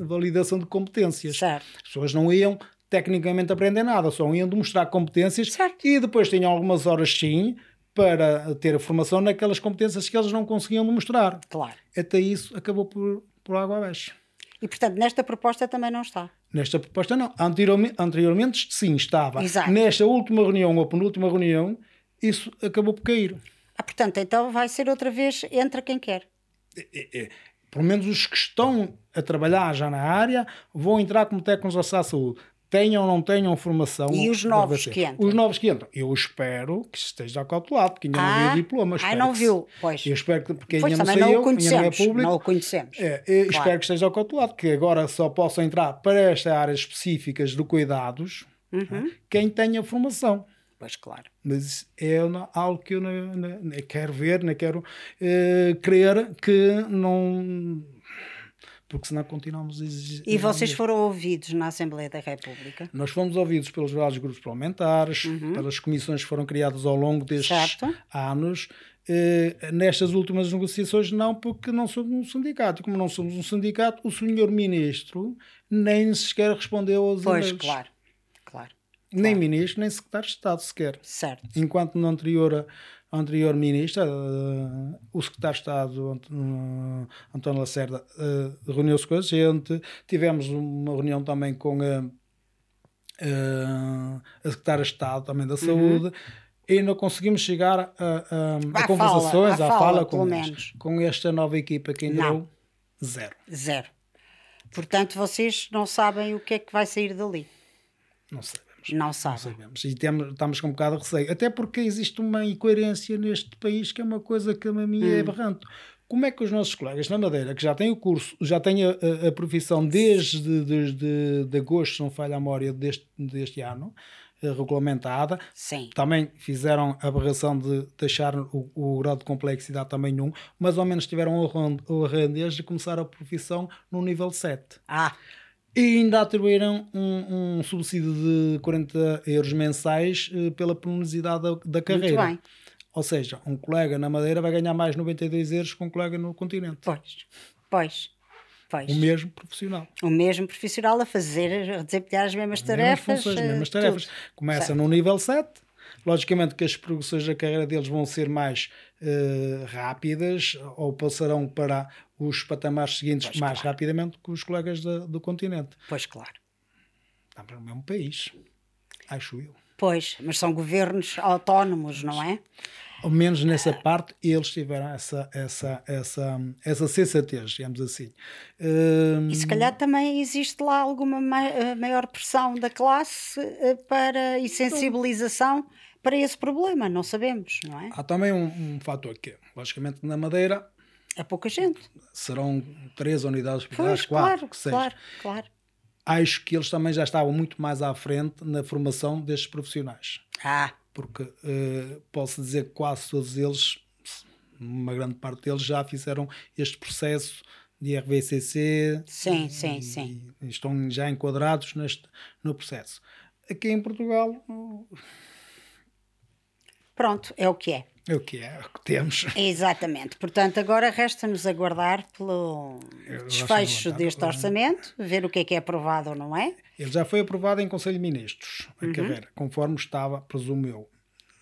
validação de competências. Certo. As pessoas não iam tecnicamente aprender nada, só iam demonstrar competências Certo. e depois tinham algumas horas sim para ter a formação naquelas competências que eles não conseguiam demonstrar. Claro. Até isso acabou por, por água abaixo. E, portanto, nesta proposta também não está. Nesta proposta não. Anteriormente, anteriormente sim, estava. Exato. Nesta última reunião ou penúltima reunião, isso acabou por cair. Ah, portanto, então vai ser outra vez entra quem quer. É, é, pelo menos os que estão a trabalhar já na área vão entrar como técnicos da saúde. Tenham ou não tenham formação. E os novos que entram? Os novos que entram. Eu espero que esteja acautelado, porque ainda não Ah, vi o diploma. ah, não viu. Pois. Eu espero que, porque Pois ainda não também não saiu, o ainda não é conhecemos. público. Não o conhecemos. É, Claro. espero que esteja acautelado, que agora só possam entrar para estas áreas específicas de cuidados Uhum. quem tenha formação. Pois claro. Mas é não- algo que eu não, não- não quero ver, não quero eh, crer que não. Porque senão continuamos a exigir. E vocês foram ouvidos na Assembleia da República? Nós fomos ouvidos pelos vários grupos parlamentares, pelas comissões que foram criadas ao longo destes Uhum. Certo. anos. Eh, nestas últimas negociações, não, porque não somos um sindicato. E como não somos um sindicato, o senhor ministro nem sequer respondeu aos Pois, e-mails. claro. Claro. Nem ministro, nem secretário de Estado sequer. Certo. enquanto no anterior, anterior ministro, eh, o secretário de Estado, Ant- eh, António Lacerda, eh, reuniu-se com a gente, tivemos uma reunião também com a, a secretária de Estado também da Saúde, e não conseguimos chegar a, a, a Uhum. À conversações, à fala, fala, com, pelo eles. menos. com esta nova equipa que entrou, Não. zero. Zero. Portanto, vocês não sabem o que é que vai sair dali. Não sabemos. Não Não sabem. sabemos. E temos, estamos com um bocado de receio. Até porque existe uma incoerência neste país que é uma coisa que a mim Hum. é aberrante. Como é que os nossos colegas na Madeira, que já têm o curso, já têm a, a- a profissão desde, desde de agosto, se não falha a memória, deste, deste ano, eh, regulamentada, Sim. também fizeram a aberração de deixar o, o grau de complexidade também um, mas ao menos tiveram o arran- o arrendez de começar a profissão no nível 7. Ah, E ainda atribuíram um, um subsídio de 40 euros mensais eh, pela penosidade da, da carreira. muito bem. Ou seja, um colega na Madeira vai ganhar mais 92 euros que um colega no continente. Pois. Pois. Pois. O mesmo profissional. O mesmo profissional a fazer, a desempenhar as mesmas As mesmas tarefas. funções, as eh, mesmas tarefas. tudo. Começa Certo. no nível 7. Logicamente que as progressões da carreira deles vão ser mais eh, rápidas ou passarão para os patamares seguintes Pois, mais claro. rapidamente que os colegas da- do continente. Pois, claro. Estamos no mesmo país, acho eu. Pois, mas são governos autónomos, não é? ao menos nessa parte, eles tiveram essa, essa, essa, essa sensatez, digamos assim. Uh, e se calhar também existe lá alguma ma maior pressão da classe uh, para, e sensibilização para esse problema, não sabemos, não é? Há também um, um fator que, logicamente, na Madeira. É pouca gente. Serão três unidades hospitalares, quatro, claro, que seja. Claro, claro. Acho que eles também já estavam muito mais à frente na formação destes profissionais. Ah, porque uh, posso dizer que quase todos eles, uma grande parte deles, já fizeram este processo de RVCC. Sim, e, sim, sim. E estão já enquadrados neste, no processo. Aqui em Portugal. Pronto, é o que é. É o que é, é o que temos. Exatamente. Portanto, agora resta-nos aguardar pelo desfecho deste orçamento, ver o que é que é aprovado ou não é. Ele já foi aprovado em Conselho de Ministros, a uhum. carreira, conforme estava, presumo eu.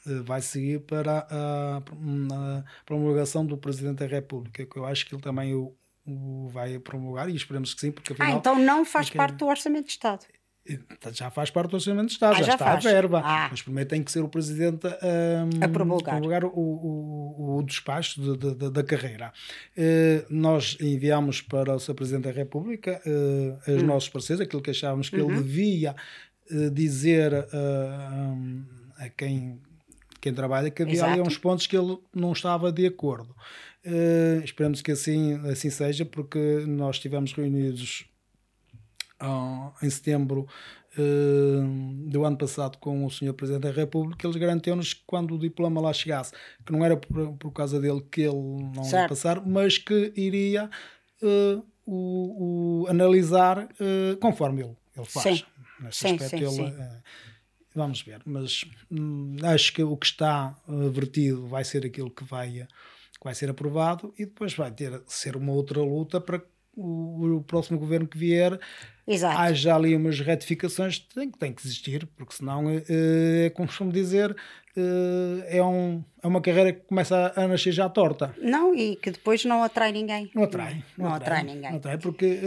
Eh, vai seguir para a, a promulgação do Presidente da República, que eu acho que ele também o, o vai promulgar e esperemos que sim, porque afinal. Ah, então não faz é parte do Orçamento de Estado. Já faz parte do Orçamento de Estado, ah, já, já, está faz. a verba. Ah. Mas primeiro tem que ser o Presidente um, a promulgar, promulgar o, o, o, despacho de, de, da carreira. Uh, nós enviamos para o Sr. Presidente da República uh, os hum. nossos parceiros, aquilo que achávamos que uhum. ele devia uh, dizer um, a quem, quem trabalha, que havia Exato. ali uns pontos que ele não estava de acordo. esperamos que assim, assim seja, porque nós estivemos reunidos em setembro uh, do ano passado com o Sr. Presidente da República, eles garantiram-nos que quando o diploma lá chegasse, que não era por, por causa dele que ele não certo. ia passar, mas que iria uh, o, o, analisar uh, conforme ele, ele faz. Sim. Nesse sim, aspecto, sim, ele, sim. vamos ver, mas hum, acho que o que está vertido vai ser aquilo que vai, que vai ser aprovado e depois vai ter ser uma outra luta para o, o próximo governo que vier Exato. haja ali umas retificações tem, tem que existir, porque senão eh, é, como costumo dizer, é, um, é uma carreira que começa a, nascer já torta. Não, e que depois não atrai ninguém. Não atrai. Não, não atrai, atrai, ninguém. Não atrai, porque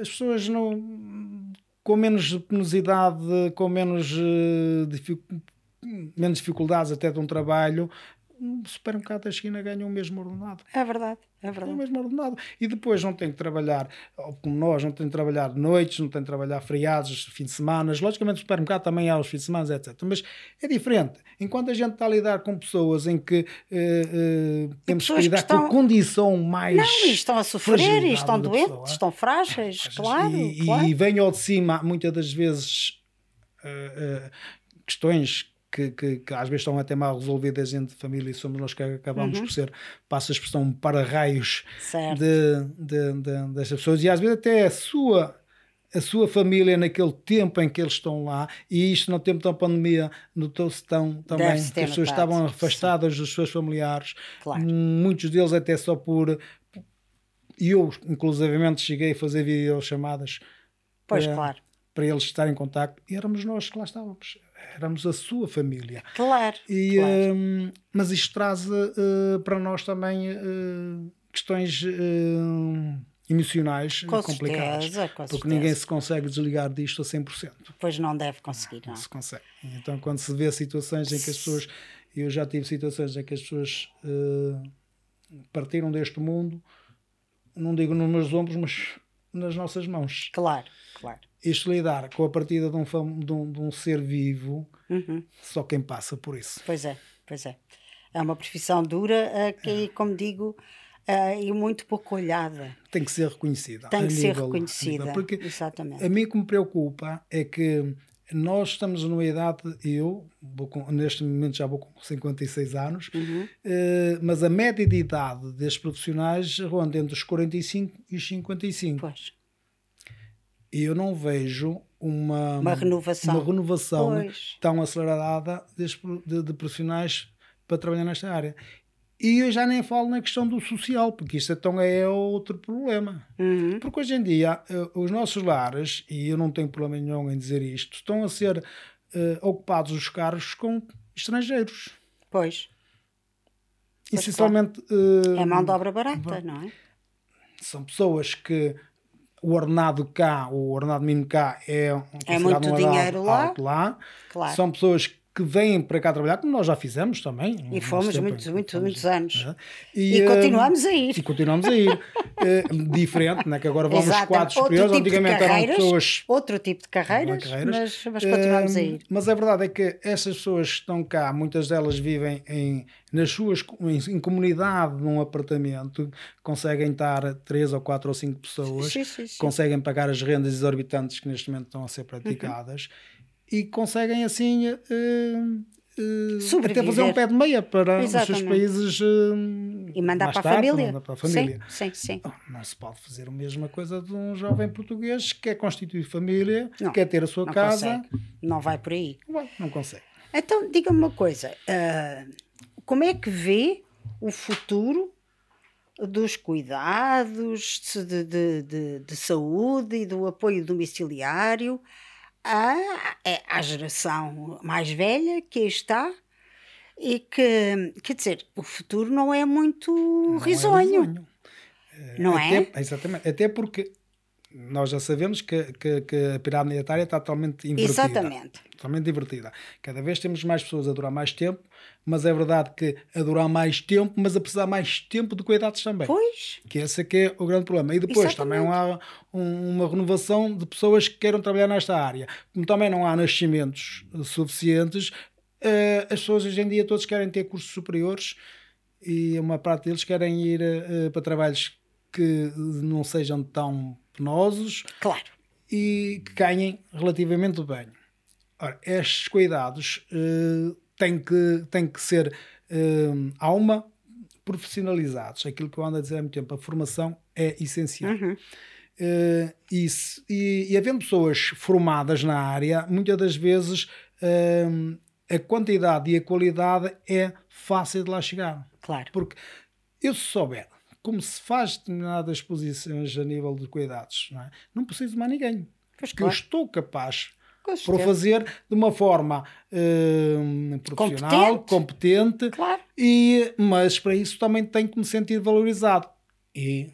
as pessoas não, com menos penosidade, com menos, dific, menos dificuldades até de um trabalho, um supermercado da China ganha o mesmo ordenado. É verdade, é verdade. O mesmo ordenado. E depois não tem que trabalhar, como nós, não tem que trabalhar noites, não tem que trabalhar feriados, fim de semana. Logicamente, o supermercado também há os fins de semana, etc. Mas é diferente. Enquanto a gente está a lidar com pessoas em que uh, uh, temos que lidar que estão... com condição mais. Não, e estão a sofrer, e estão doentes, pessoa, estão frágeis, claro. E, claro. e vem ao de cima, muitas das vezes. Uh, questões que, que, que, às vezes estão até mal resolvidas entre família e somos nós que acabamos uhum. por ser, passa a expressão, para-raios de, de, de, destas pessoas e às vezes até a sua a sua família naquele tempo em que eles estão lá, e isto no tempo da pandemia notou-se tão também que as pessoas estavam afastadas Sim. dos seus familiares, claro. muitos deles até só por e eu inclusivamente cheguei a fazer videochamadas pois para, claro. para eles estarem em contacto e éramos nós que lá estávamos éramos a sua família. Claro. E, claro. Um, mas isto traz uh, para nós também uh, questões uh, emocionais com complicadas. Certeza, com porque certeza. ninguém se consegue desligar disto a 100%. Pois não deve conseguir, não. não se consegue. Então, quando se vê situações em que as pessoas. Eu já tive situações em que as pessoas partiram deste mundo, não digo nos meus ombros, mas nas nossas mãos. Claro, claro isto lidar com a partida de um, de um, de um ser vivo, uhum. só quem passa por isso. Pois é, pois é. É uma profissão dura uh, que, é. como digo, uh, e muito pouco olhada. Tem que ser reconhecida. Tem que ser reconhecida. Porque Exatamente. a mim que me preocupa é que nós estamos numa idade, eu com, neste momento já vou com 56 anos, uhum. uh, mas a média de idade destes profissionais ronda entre os 45 e os 55. Pois e eu não vejo uma, uma renovação, uma renovação tão acelerada de, de, profissionais para trabalhar nesta área. E eu já nem falo na questão do social, porque isso então é outro problema. Uhum. Porque hoje em dia, eh, os nossos lares, e eu não tenho problema nenhum em dizer isto, estão a ser uh, ocupados os carros com estrangeiros. Pois. Essencialmente. Uh, é mão de obra barata, não é? São pessoas que o ordenado cá, o ordenado mínimo cá é, é muito dinheiro lá. lá. Claro. São pessoas que que vêm para cá trabalhar, como nós já fizemos também. E fomos muitos, muitos, muitos anos. É. E, eh, continuamos a ir. E continuamos a ir. Eh, diferente, né? que agora vamos Exato, quadros outro superiores. tipo Antigamente eram pessoas. Outro tipo de carreiras, carreiras. Mas, mas continuamos a Eh, ir. Mas a verdade é que essas pessoas que estão cá, muitas delas vivem em, nas suas, em, em comunidade, num apartamento, conseguem estar três ou quatro ou cinco pessoas, Sim, sim, sim. conseguem pagar as rendas exorbitantes que neste momento estão a ser praticadas e conseguem assim eh, até fazer um pé de meia para os seus Exatamente. países eh, E mandar mais para a tarde, família. mandar para a família. Sim, sim, sim. Não se pode fazer a mesma coisa de um jovem português que quer constituir família, Não, quer ter a sua Não casa. consegue. Não vai por aí. Não, não consegue. Então, diga-me uma coisa: ah, como é que vê o futuro dos cuidados de, de, de, de saúde e do apoio domiciliário à, é, à geração mais velha que está? E que, quer dizer, o futuro não é muito Não é risonho, risonho. não é? Até- Exatamente. Até porque nós já sabemos que, que, que a pirâmide etária está totalmente invertida. Exatamente. Totalmente invertida. Cada vez temos mais pessoas a durar mais tempo, mas é verdade que a durar mais tempo, mas a precisar mais tempo de cuidados também. Pois, Que esse é que é o grande problema. E depois também não há um- uma renovação de pessoas que queiram trabalhar nesta área. Como também não há nascimentos suficientes, eh, as pessoas hoje em dia todos querem ter cursos superiores e uma parte deles querem ir eh, para trabalhos que não sejam tão penosos claro. e que ganhem relativamente bem. Ora, estes cuidados eh, têm, que, têm que ser eh, alma profissionalizados. Aquilo que eu ando a dizer há muito tempo, a formação é essencial. Uhum. Eh, e, se- e, e havendo pessoas formadas na área, muitas das vezes eh, a quantidade e a qualidade é fácil de lá chegar. Claro. Porque eu se souber como se faz determinadas posições a nível de cuidados, não, é? não preciso de mais ninguém. Pois eu claro. estou capaz para o fazer de uma forma eh, profissional, competente, Claro. e, mas para isso também tenho que me sentir valorizado e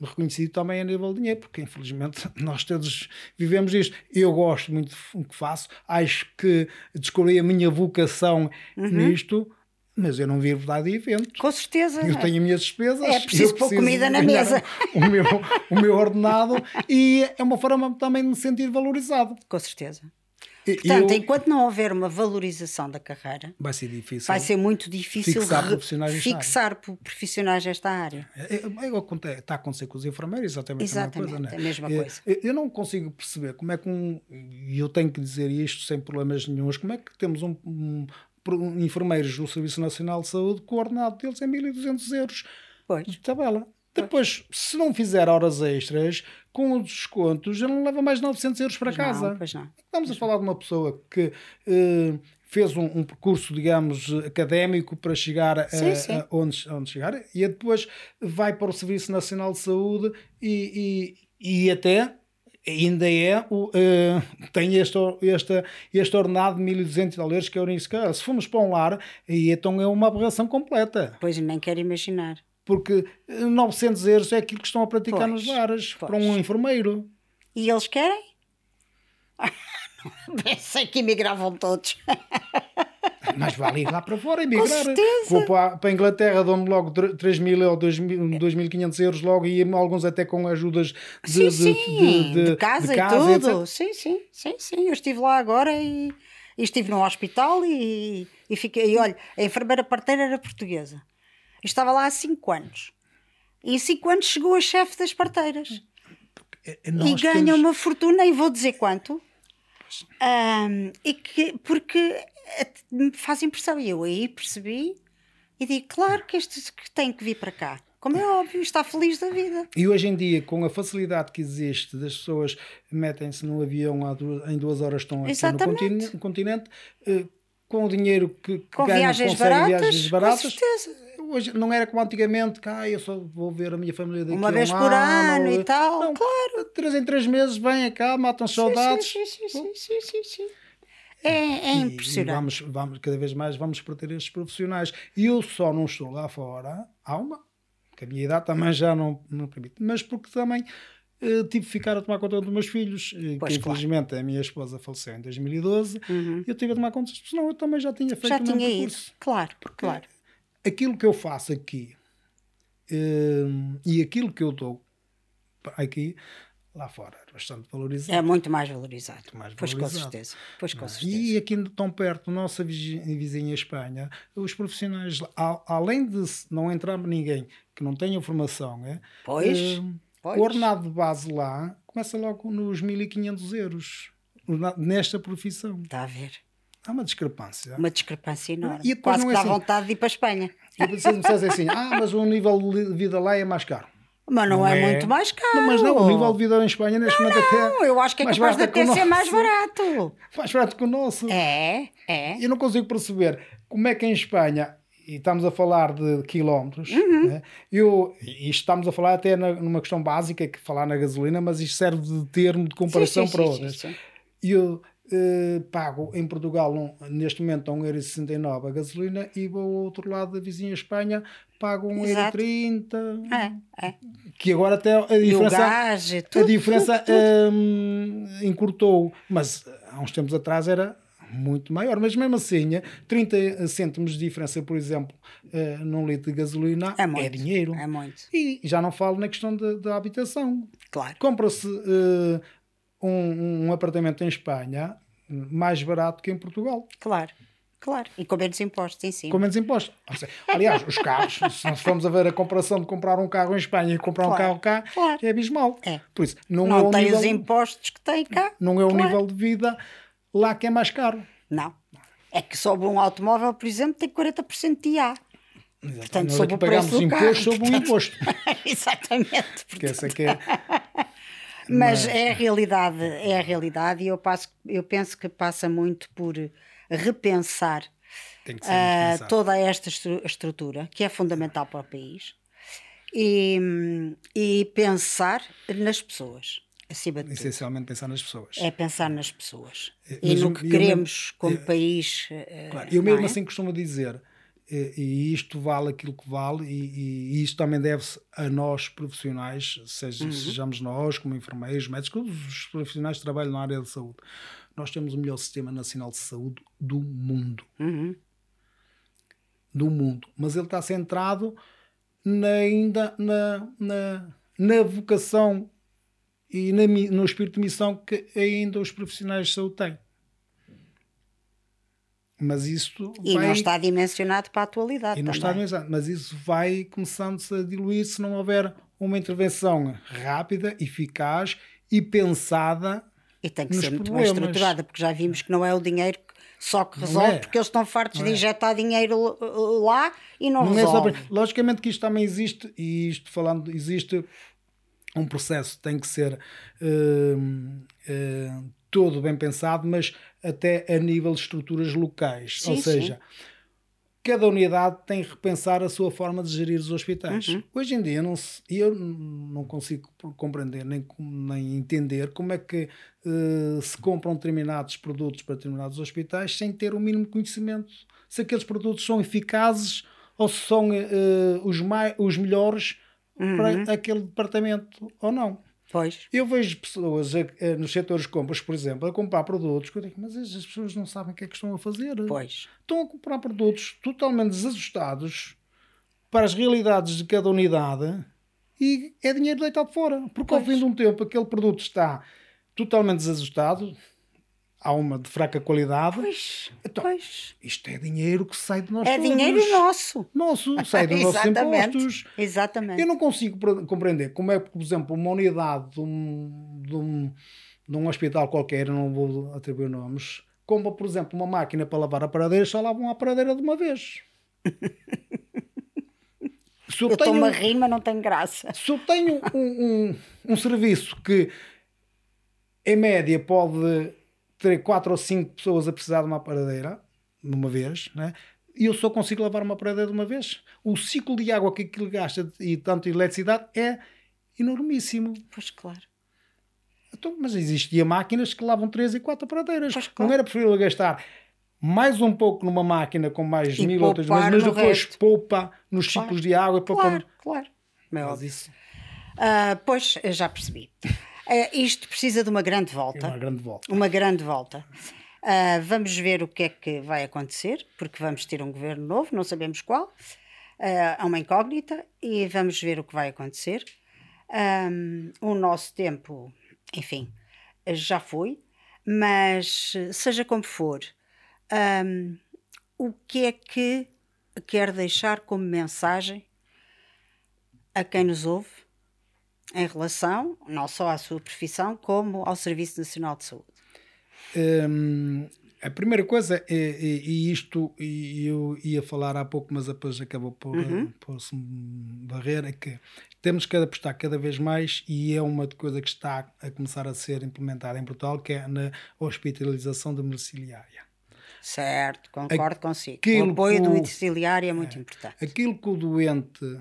reconhecido também a nível de dinheiro, porque infelizmente nós todos vivemos isto. Eu gosto muito do que faço, acho que descobri a minha vocação Uhum. nisto, mas eu não vivo lá de eventos. Com certeza. Eu tenho as minhas despesas. É preciso pôr comida na mesa. O meu, o meu ordenado e é uma forma também de me sentir valorizado. Com certeza. Portanto, eu- enquanto não houver uma valorização da carreira, Vai ser difícil. vai ser muito difícil Fixar profissionais fixar pro- profissionais nesta área. É, é, é, Está a acontecer com os enfermeiros, exatamente, Exatamente, a mesma coisa. a mesma né? É, coisa. Eu, eu não consigo perceber como é que um. E eu tenho que dizer isto sem problemas nenhums. Como é que temos um enfermeiros no Serviço Nacional de Saúde o ordenado deles é 1.200 euros Pois. de tabela. Depois, se não fizer horas extras, com os descontos, já não leva mais 900 euros para Pois casa. Não, pois não. Estamos a falar de uma pessoa que eh, fez um, um percurso, digamos, académico para chegar a, Sim, sim. a onde, onde chegar e depois vai para o Serviço Nacional de Saúde e, e, e até ainda é o, eh, tem este, este, este ordenado de 1.200 dólares que é o Uniscar. Se formos para um lar, aí então é uma aberração completa. Pois nem quero imaginar. Porque eh, 900 euros é aquilo que estão a praticar Pois, nos lares pois. para um enfermeiro. E eles querem? Sei que emigravam todos. Mas vale ir lá para fora emigrar. Vou para, para a Inglaterra, dão-me logo 3 mil ou 2.500 euros logo e alguns até com ajudas de, sim, de, sim. de, De, casa, de e tudo. etc. Sim, sim, sim, sim. Eu estive lá agora e, e estive no hospital e, e fiquei. E olha, a enfermeira parteira era portuguesa. Eu estava lá há 5 anos. E em 5 anos chegou a chefe das parteiras. É, nós e ganha temos- uma fortuna, e vou dizer quanto. Ahm, e que, porque eh, me faz impressão. E eu aí percebi e digo: claro que este que tem que vir para cá. Como é óbvio, está feliz da vida. E hoje em dia, com a facilidade que existe das pessoas metem-se no avião em duas horas estão aqui Exatamente. continente, no continente, eh, com o dinheiro que, que Com ganham, viagens baratas, viagens baratas. com certeza. Hoje não era como antigamente, que ah, eu só vou ver a minha família daqui Uma a um vez por ano ou- e tal, Não, claro. Três em três meses vêm cá, matam saudades. Sim, sim, sim, sim, sim, sim. É, é E- impressionante. E vamos, vamos, cada vez mais vamos perder estes profissionais. E eu só não estou lá fora, há uma, que a minha idade também já não, não permite, mas porque também eh, tive que ficar a tomar conta dos meus filhos, eh, Pois, que claro. infelizmente a minha esposa faleceu em 2012, Uhum. eu tive a tomar conta, senão eu também já tinha feito Já o mesmo tinha ido. percurso. Claro, claro. Aquilo que eu faço aqui hum, e aquilo que eu dou aqui, lá fora, é bastante valorizado. É muito mais valorizado. mais pois com valorizado. certeza. Pois com é? certeza. E aqui tão perto, nossa vizi- vizinha Espanha, os profissionais, além de não entrar ninguém que não tenha formação, é, Pois, hum, pois. o ordenado de base lá começa logo nos 1500 euros nesta profissão. Está a ver. Há uma discrepância. Uma discrepância enorme. E Quase não que é dá assim. vontade de ir para a Espanha. E vocês me dissessem assim: ah, mas o nível de vida lá é mais caro. Mas não, Não é, é. muito mais caro. Não, mas não, o nível de vida em Espanha neste momento até Não, eu acho que é capaz de até ser mais barato. mais barato que o nosso. É, é. Eu não consigo perceber como é que em Espanha, e estamos a falar de quilómetros, Uhum. né? eu, e isto estamos a falar até na- numa questão básica, que falar na gasolina, mas isto serve de termo de comparação Sim, sim, para sim, outras. sim, sim. Eu eh, pago em Portugal um- neste momento a 1,69€ a gasolina e vou ao outro lado da vizinha Espanha, pago 1,30€. É, é. Que agora até a diferença, gás, e a tudo. diferença tudo, tudo. hum, encurtou, mas há uns tempos atrás era muito maior. Mas mesmo assim, 30 cêntimos de diferença, por exemplo, eh, num litro de gasolina É é, muito. dinheiro. É muito. E já não falo na questão da- habitação. Claro. Compra-se eh, um, um apartamento em Espanha mais barato que em Portugal, Claro. Claro. E com menos impostos em cima. com menos impostos. Aliás, os carros, se nós formos a ver a comparação de comprar um carro em Espanha e comprar um Claro, carro cá, claro. é abismal. É. Por isso, não, é Não o tem nível, os impostos que tem cá. não é o Claro. nível de vida lá que é mais caro. Não. É que sobre um automóvel, por exemplo, tem 40% de IA. Portanto, nós sobre o preço pagamos do carro. imposto sobre o portanto- imposto. Exatamente. Porque essa é que é. Mas é a realidade, é a realidade e eu, passo, eu penso que passa muito por repensar indispensável. toda esta estru- estrutura, que é fundamental para o país, e, e pensar nas pessoas, acima de tudo. Essencialmente pensar nas pessoas. É pensar nas pessoas É, e no eu- que eu queremos como é, país. eh, Claro, eu mesmo é? assim costumo dizer, e, e isto vale aquilo que vale, e, e isto também deve-se a nós profissionais, seja, Uhum. sejamos nós, como enfermeiros, médicos, todos os profissionais que trabalham na área de saúde. Nós temos o melhor sistema nacional de saúde do mundo. Uhum. Do mundo. Mas ele está centrado na- ainda na, na, na vocação e na no espírito de missão que ainda os profissionais de saúde têm. Mas isto E vai... não está dimensionado para a atualidade E não está organizado. Mas isso vai começando-se a diluir se não houver uma intervenção rápida, eficaz e pensada. E tem que ser muito problemas. bem estruturada, porque já vimos que não é o dinheiro que- só que resolve, é. porque eles estão fartos Não de é. injetar dinheiro uh, lá e não, Não é só resolve. Logicamente que isto também existe, e isto falando, existe um processo que tem que ser hum, hum, todo bem pensado, mas até a nível de estruturas locais. Sim, Ou sim. Cada unidade tem que repensar a sua forma de gerir os hospitais. Uhum. Hoje em dia, não se- eu não consigo compreender nem, nem entender como é que eh, se compram determinados produtos para determinados hospitais sem ter o mínimo conhecimento se aqueles produtos são eficazes ou se são eh, os, os melhores Uhum. para aquele departamento ou não. Pois. Eu vejo pessoas a- a- nos setores de compras, por exemplo, a comprar produtos que eu digo, mas as pessoas não sabem o que é que estão a fazer. Pois. Estão a comprar produtos totalmente desajustados para as realidades de cada unidade e é dinheiro deitado fora. Porque ao Pois. fim de um tempo aquele produto está totalmente desajustado, há uma de fraca qualidade. Pois. Então, pois. Isto é dinheiro que sai de nós É todos. dinheiro nosso. Nosso, sai dos nossos impostos. Exatamente. Eu não consigo compreender como é que, por exemplo, uma unidade de um, de um, de um hospital qualquer, não vou atribuir nomes, compra, por exemplo, uma máquina para lavar a paradeira, só lavam a paradeira de uma vez. Se eu, Eu tenho, a rir, mas não tem graça. se eu tenho um, um, um serviço que, em média, pode ter quatro ou cinco pessoas a precisar de uma paradeira, de uma vez, né? e eu só consigo lavar uma paradeira de uma vez, o ciclo de água que aquilo gasta e tanto de eletricidade é enormíssimo. Pois claro. Então, mas existia máquinas que lavam três e quatro paradeiras. Pois, claro. Não era preferível gastar mais um pouco numa máquina com mais E mil outras, mas, mas depois resto. poupa nos Claro. ciclos de água. Poupa Claro, claro. Mas isso, Ah, pois, eu já percebi. Ah, isto precisa de uma grande volta. uma grande volta. Uma grande volta. Ah, vamos ver o que é que vai acontecer, porque vamos ter um governo novo, não sabemos qual. É uma incógnita e vamos ver o que vai acontecer. Ahm, o nosso tempo, enfim, já foi, mas seja como for, ahm, o que é que quer deixar como mensagem a quem nos ouve em relação não só à sua profissão, como ao Serviço Nacional de Saúde? Hum, a primeira coisa é, e, e isto eu ia falar há pouco, mas depois acabou por, Uhum. por se barrer, é que temos que apostar cada vez mais e é uma coisa que está a começar a ser implementada em Portugal, que é na hospitalização domiciliária. Certo, concordo consigo. O apoio que do o- domiciliário é muito importante. Aquilo que o doente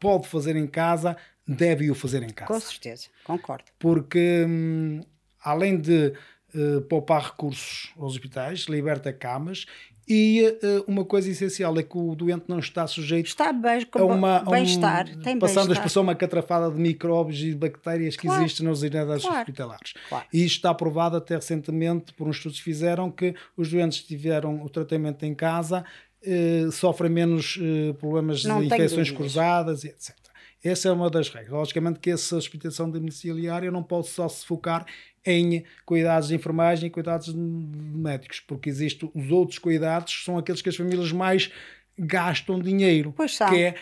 pode fazer em casa, deve o fazer em casa. Com certeza, concordo. porque hum, além de eh, poupar recursos aos hospitais, liberta camas e eh, uma coisa essencial é que o doente não está sujeito Está bem, a com uma, a um- bem-estar, tem passando a bem-estar. expressão uma catrafada de micróbios e de bactérias que Claro, existem nas unidades claro, hospitalares. claro. E isto está provado até recentemente por uns estudos que fizeram que os doentes que tiveram o tratamento em casa eh, sofrem menos eh, problemas Não de infecções cruzadas e etc. Essa é uma das regras. Logicamente que essa hospitalização domiciliária não pode só se focar em cuidados de enfermagem e cuidados de médicos, porque existem os outros cuidados, que são aqueles que as famílias mais gastam dinheiro, Pois são. que é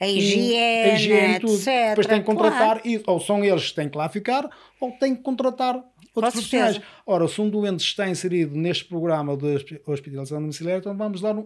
A higiene, a higiene tudo. etc. Depois tem que contratar, Claro. e, ou são eles que têm que lá ficar, ou têm que contratar outros profissionais. Ora, se um doente está inserido neste programa de hospi- hospitalização domiciliária, então vamos dar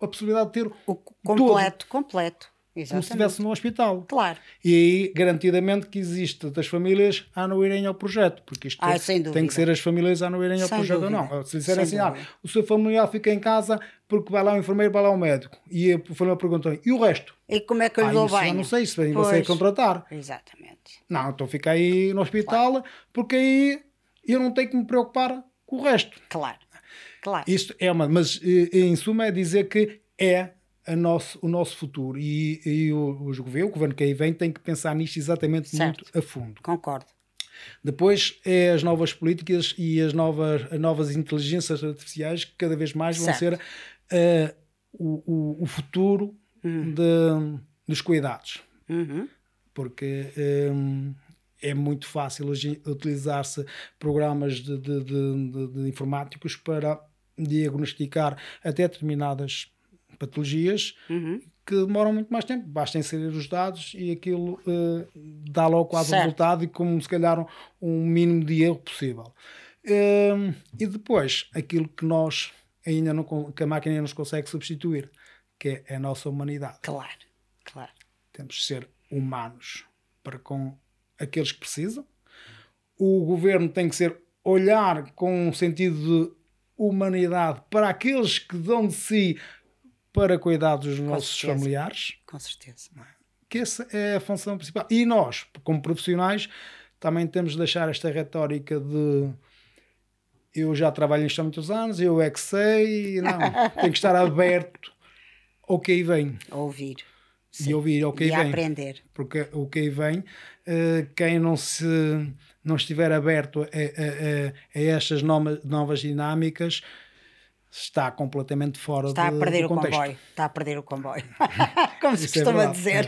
a possibilidade de ter O completo, completo. Como se Exatamente. estivesse no hospital. Claro. E aí, garantidamente, que existe das famílias a não irem ao projeto, porque isto Ah, tem dúvida. que ser as famílias a não irem ao Sem projeto dúvida. ou não. Se disserem assim, ah, o seu familiar fica em casa porque vai lá o enfermeiro, vai lá o médico. E a família perguntou, e o resto? E como é que eu Ah, lhe dou bem? eu não sei, isso aí você Pois. contratar. Exatamente. Não, então fica aí no hospital, porque aí eu não tenho que me preocupar com o resto. Claro. Claro. Isto é uma, mas eh, em suma é dizer que é nosso, o nosso futuro e, e o, os governos, o governo que aí vem tem que pensar nisto exatamente Certo. muito a fundo. Concordo. Depois é as novas políticas e as novas, as novas inteligências artificiais que cada vez mais vão Certo. ser eh, o, o, o futuro de- dos cuidados Uhum. porque hum, é muito fácil utilizar-se programas de- de- de informáticos para diagnosticar até determinadas patologias Uhum. que demoram muito mais tempo. Basta inserir os dados e aquilo eh, dá logo quase o Certo. resultado e com se calhar um, um mínimo de erro possível. Hum, e depois, aquilo que nós ainda não, que a máquina ainda nos consegue substituir, que é a nossa humanidade Claro. Claro. temos de ser humanos para com aqueles que precisam. O governo tem que ser olhar com um sentido de humanidade para aqueles que dão de si para cuidar dos nossos certeza. familiares, Com certeza. que essa é a função principal. E nós, como profissionais, também temos de deixar esta retórica de eu já trabalho nisto há muitos anos, eu é que sei, não, tem que estar aberto ao que aí vem Ouvir. e ouvir ao que e aí vem aprender. porque o que aí vem, eh, quem não se não estiver aberto a, a- a- a estas nova- novas dinâmicas está completamente fora Está a de- perder do o contexto. comboio. Está a perder o comboio. Como se Isso é costuma verdade, dizer.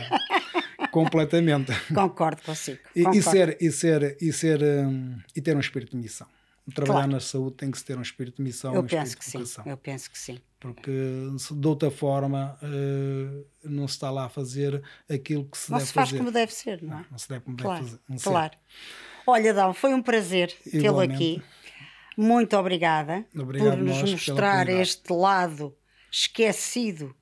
é. completamente. Concordo consigo. E, e Concordo. ser, e, ser, e, ser, hum, e ter um espírito de missão. Trabalhar Claro. na saúde tem que se ter um espírito de missão, Eu um penso que sim. Eu penso que sim. Porque de outra forma eh, não se está lá a fazer aquilo que se Não deve se faz fazer. como deve ser, não é? Não se deve como Claro, deve fazer. não ser. claro. Olha, Dão, foi um prazer tê-lo aqui. Muito obrigada Obrigado por nos mostrar este lado esquecido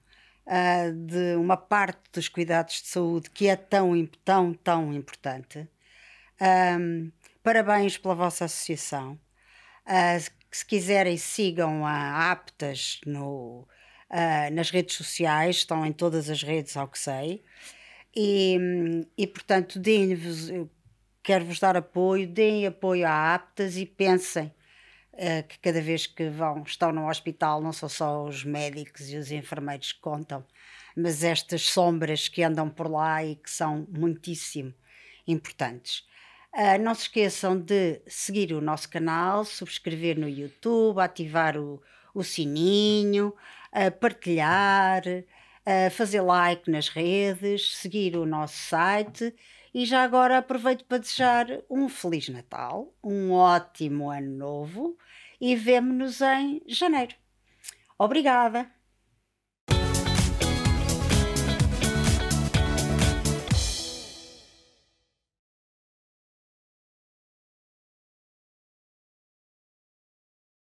ah, de uma parte dos cuidados de saúde que é tão, tão, tão importante. Ahm, parabéns pela vossa associação. Ah, se- se quiserem, sigam a Aptas no, ah, nas redes sociais, estão em todas as redes, ao que sei. E, e portanto, deem-vos, quero-vos dar apoio, deem apoio à Aptas e pensem que cada vez que vão, estão no hospital, não são só os médicos e os enfermeiros que contam, mas estas sombras que andam por lá e que são muitíssimo importantes. Uh, não se esqueçam de seguir o nosso canal, subscrever no YouTube, ativar o, o sininho, uh, partilhar, fazer like nas redes, seguir o nosso site e já agora aproveito para desejar um Feliz Natal, um ótimo Ano Novo e vemo-nos em janeiro. Obrigada!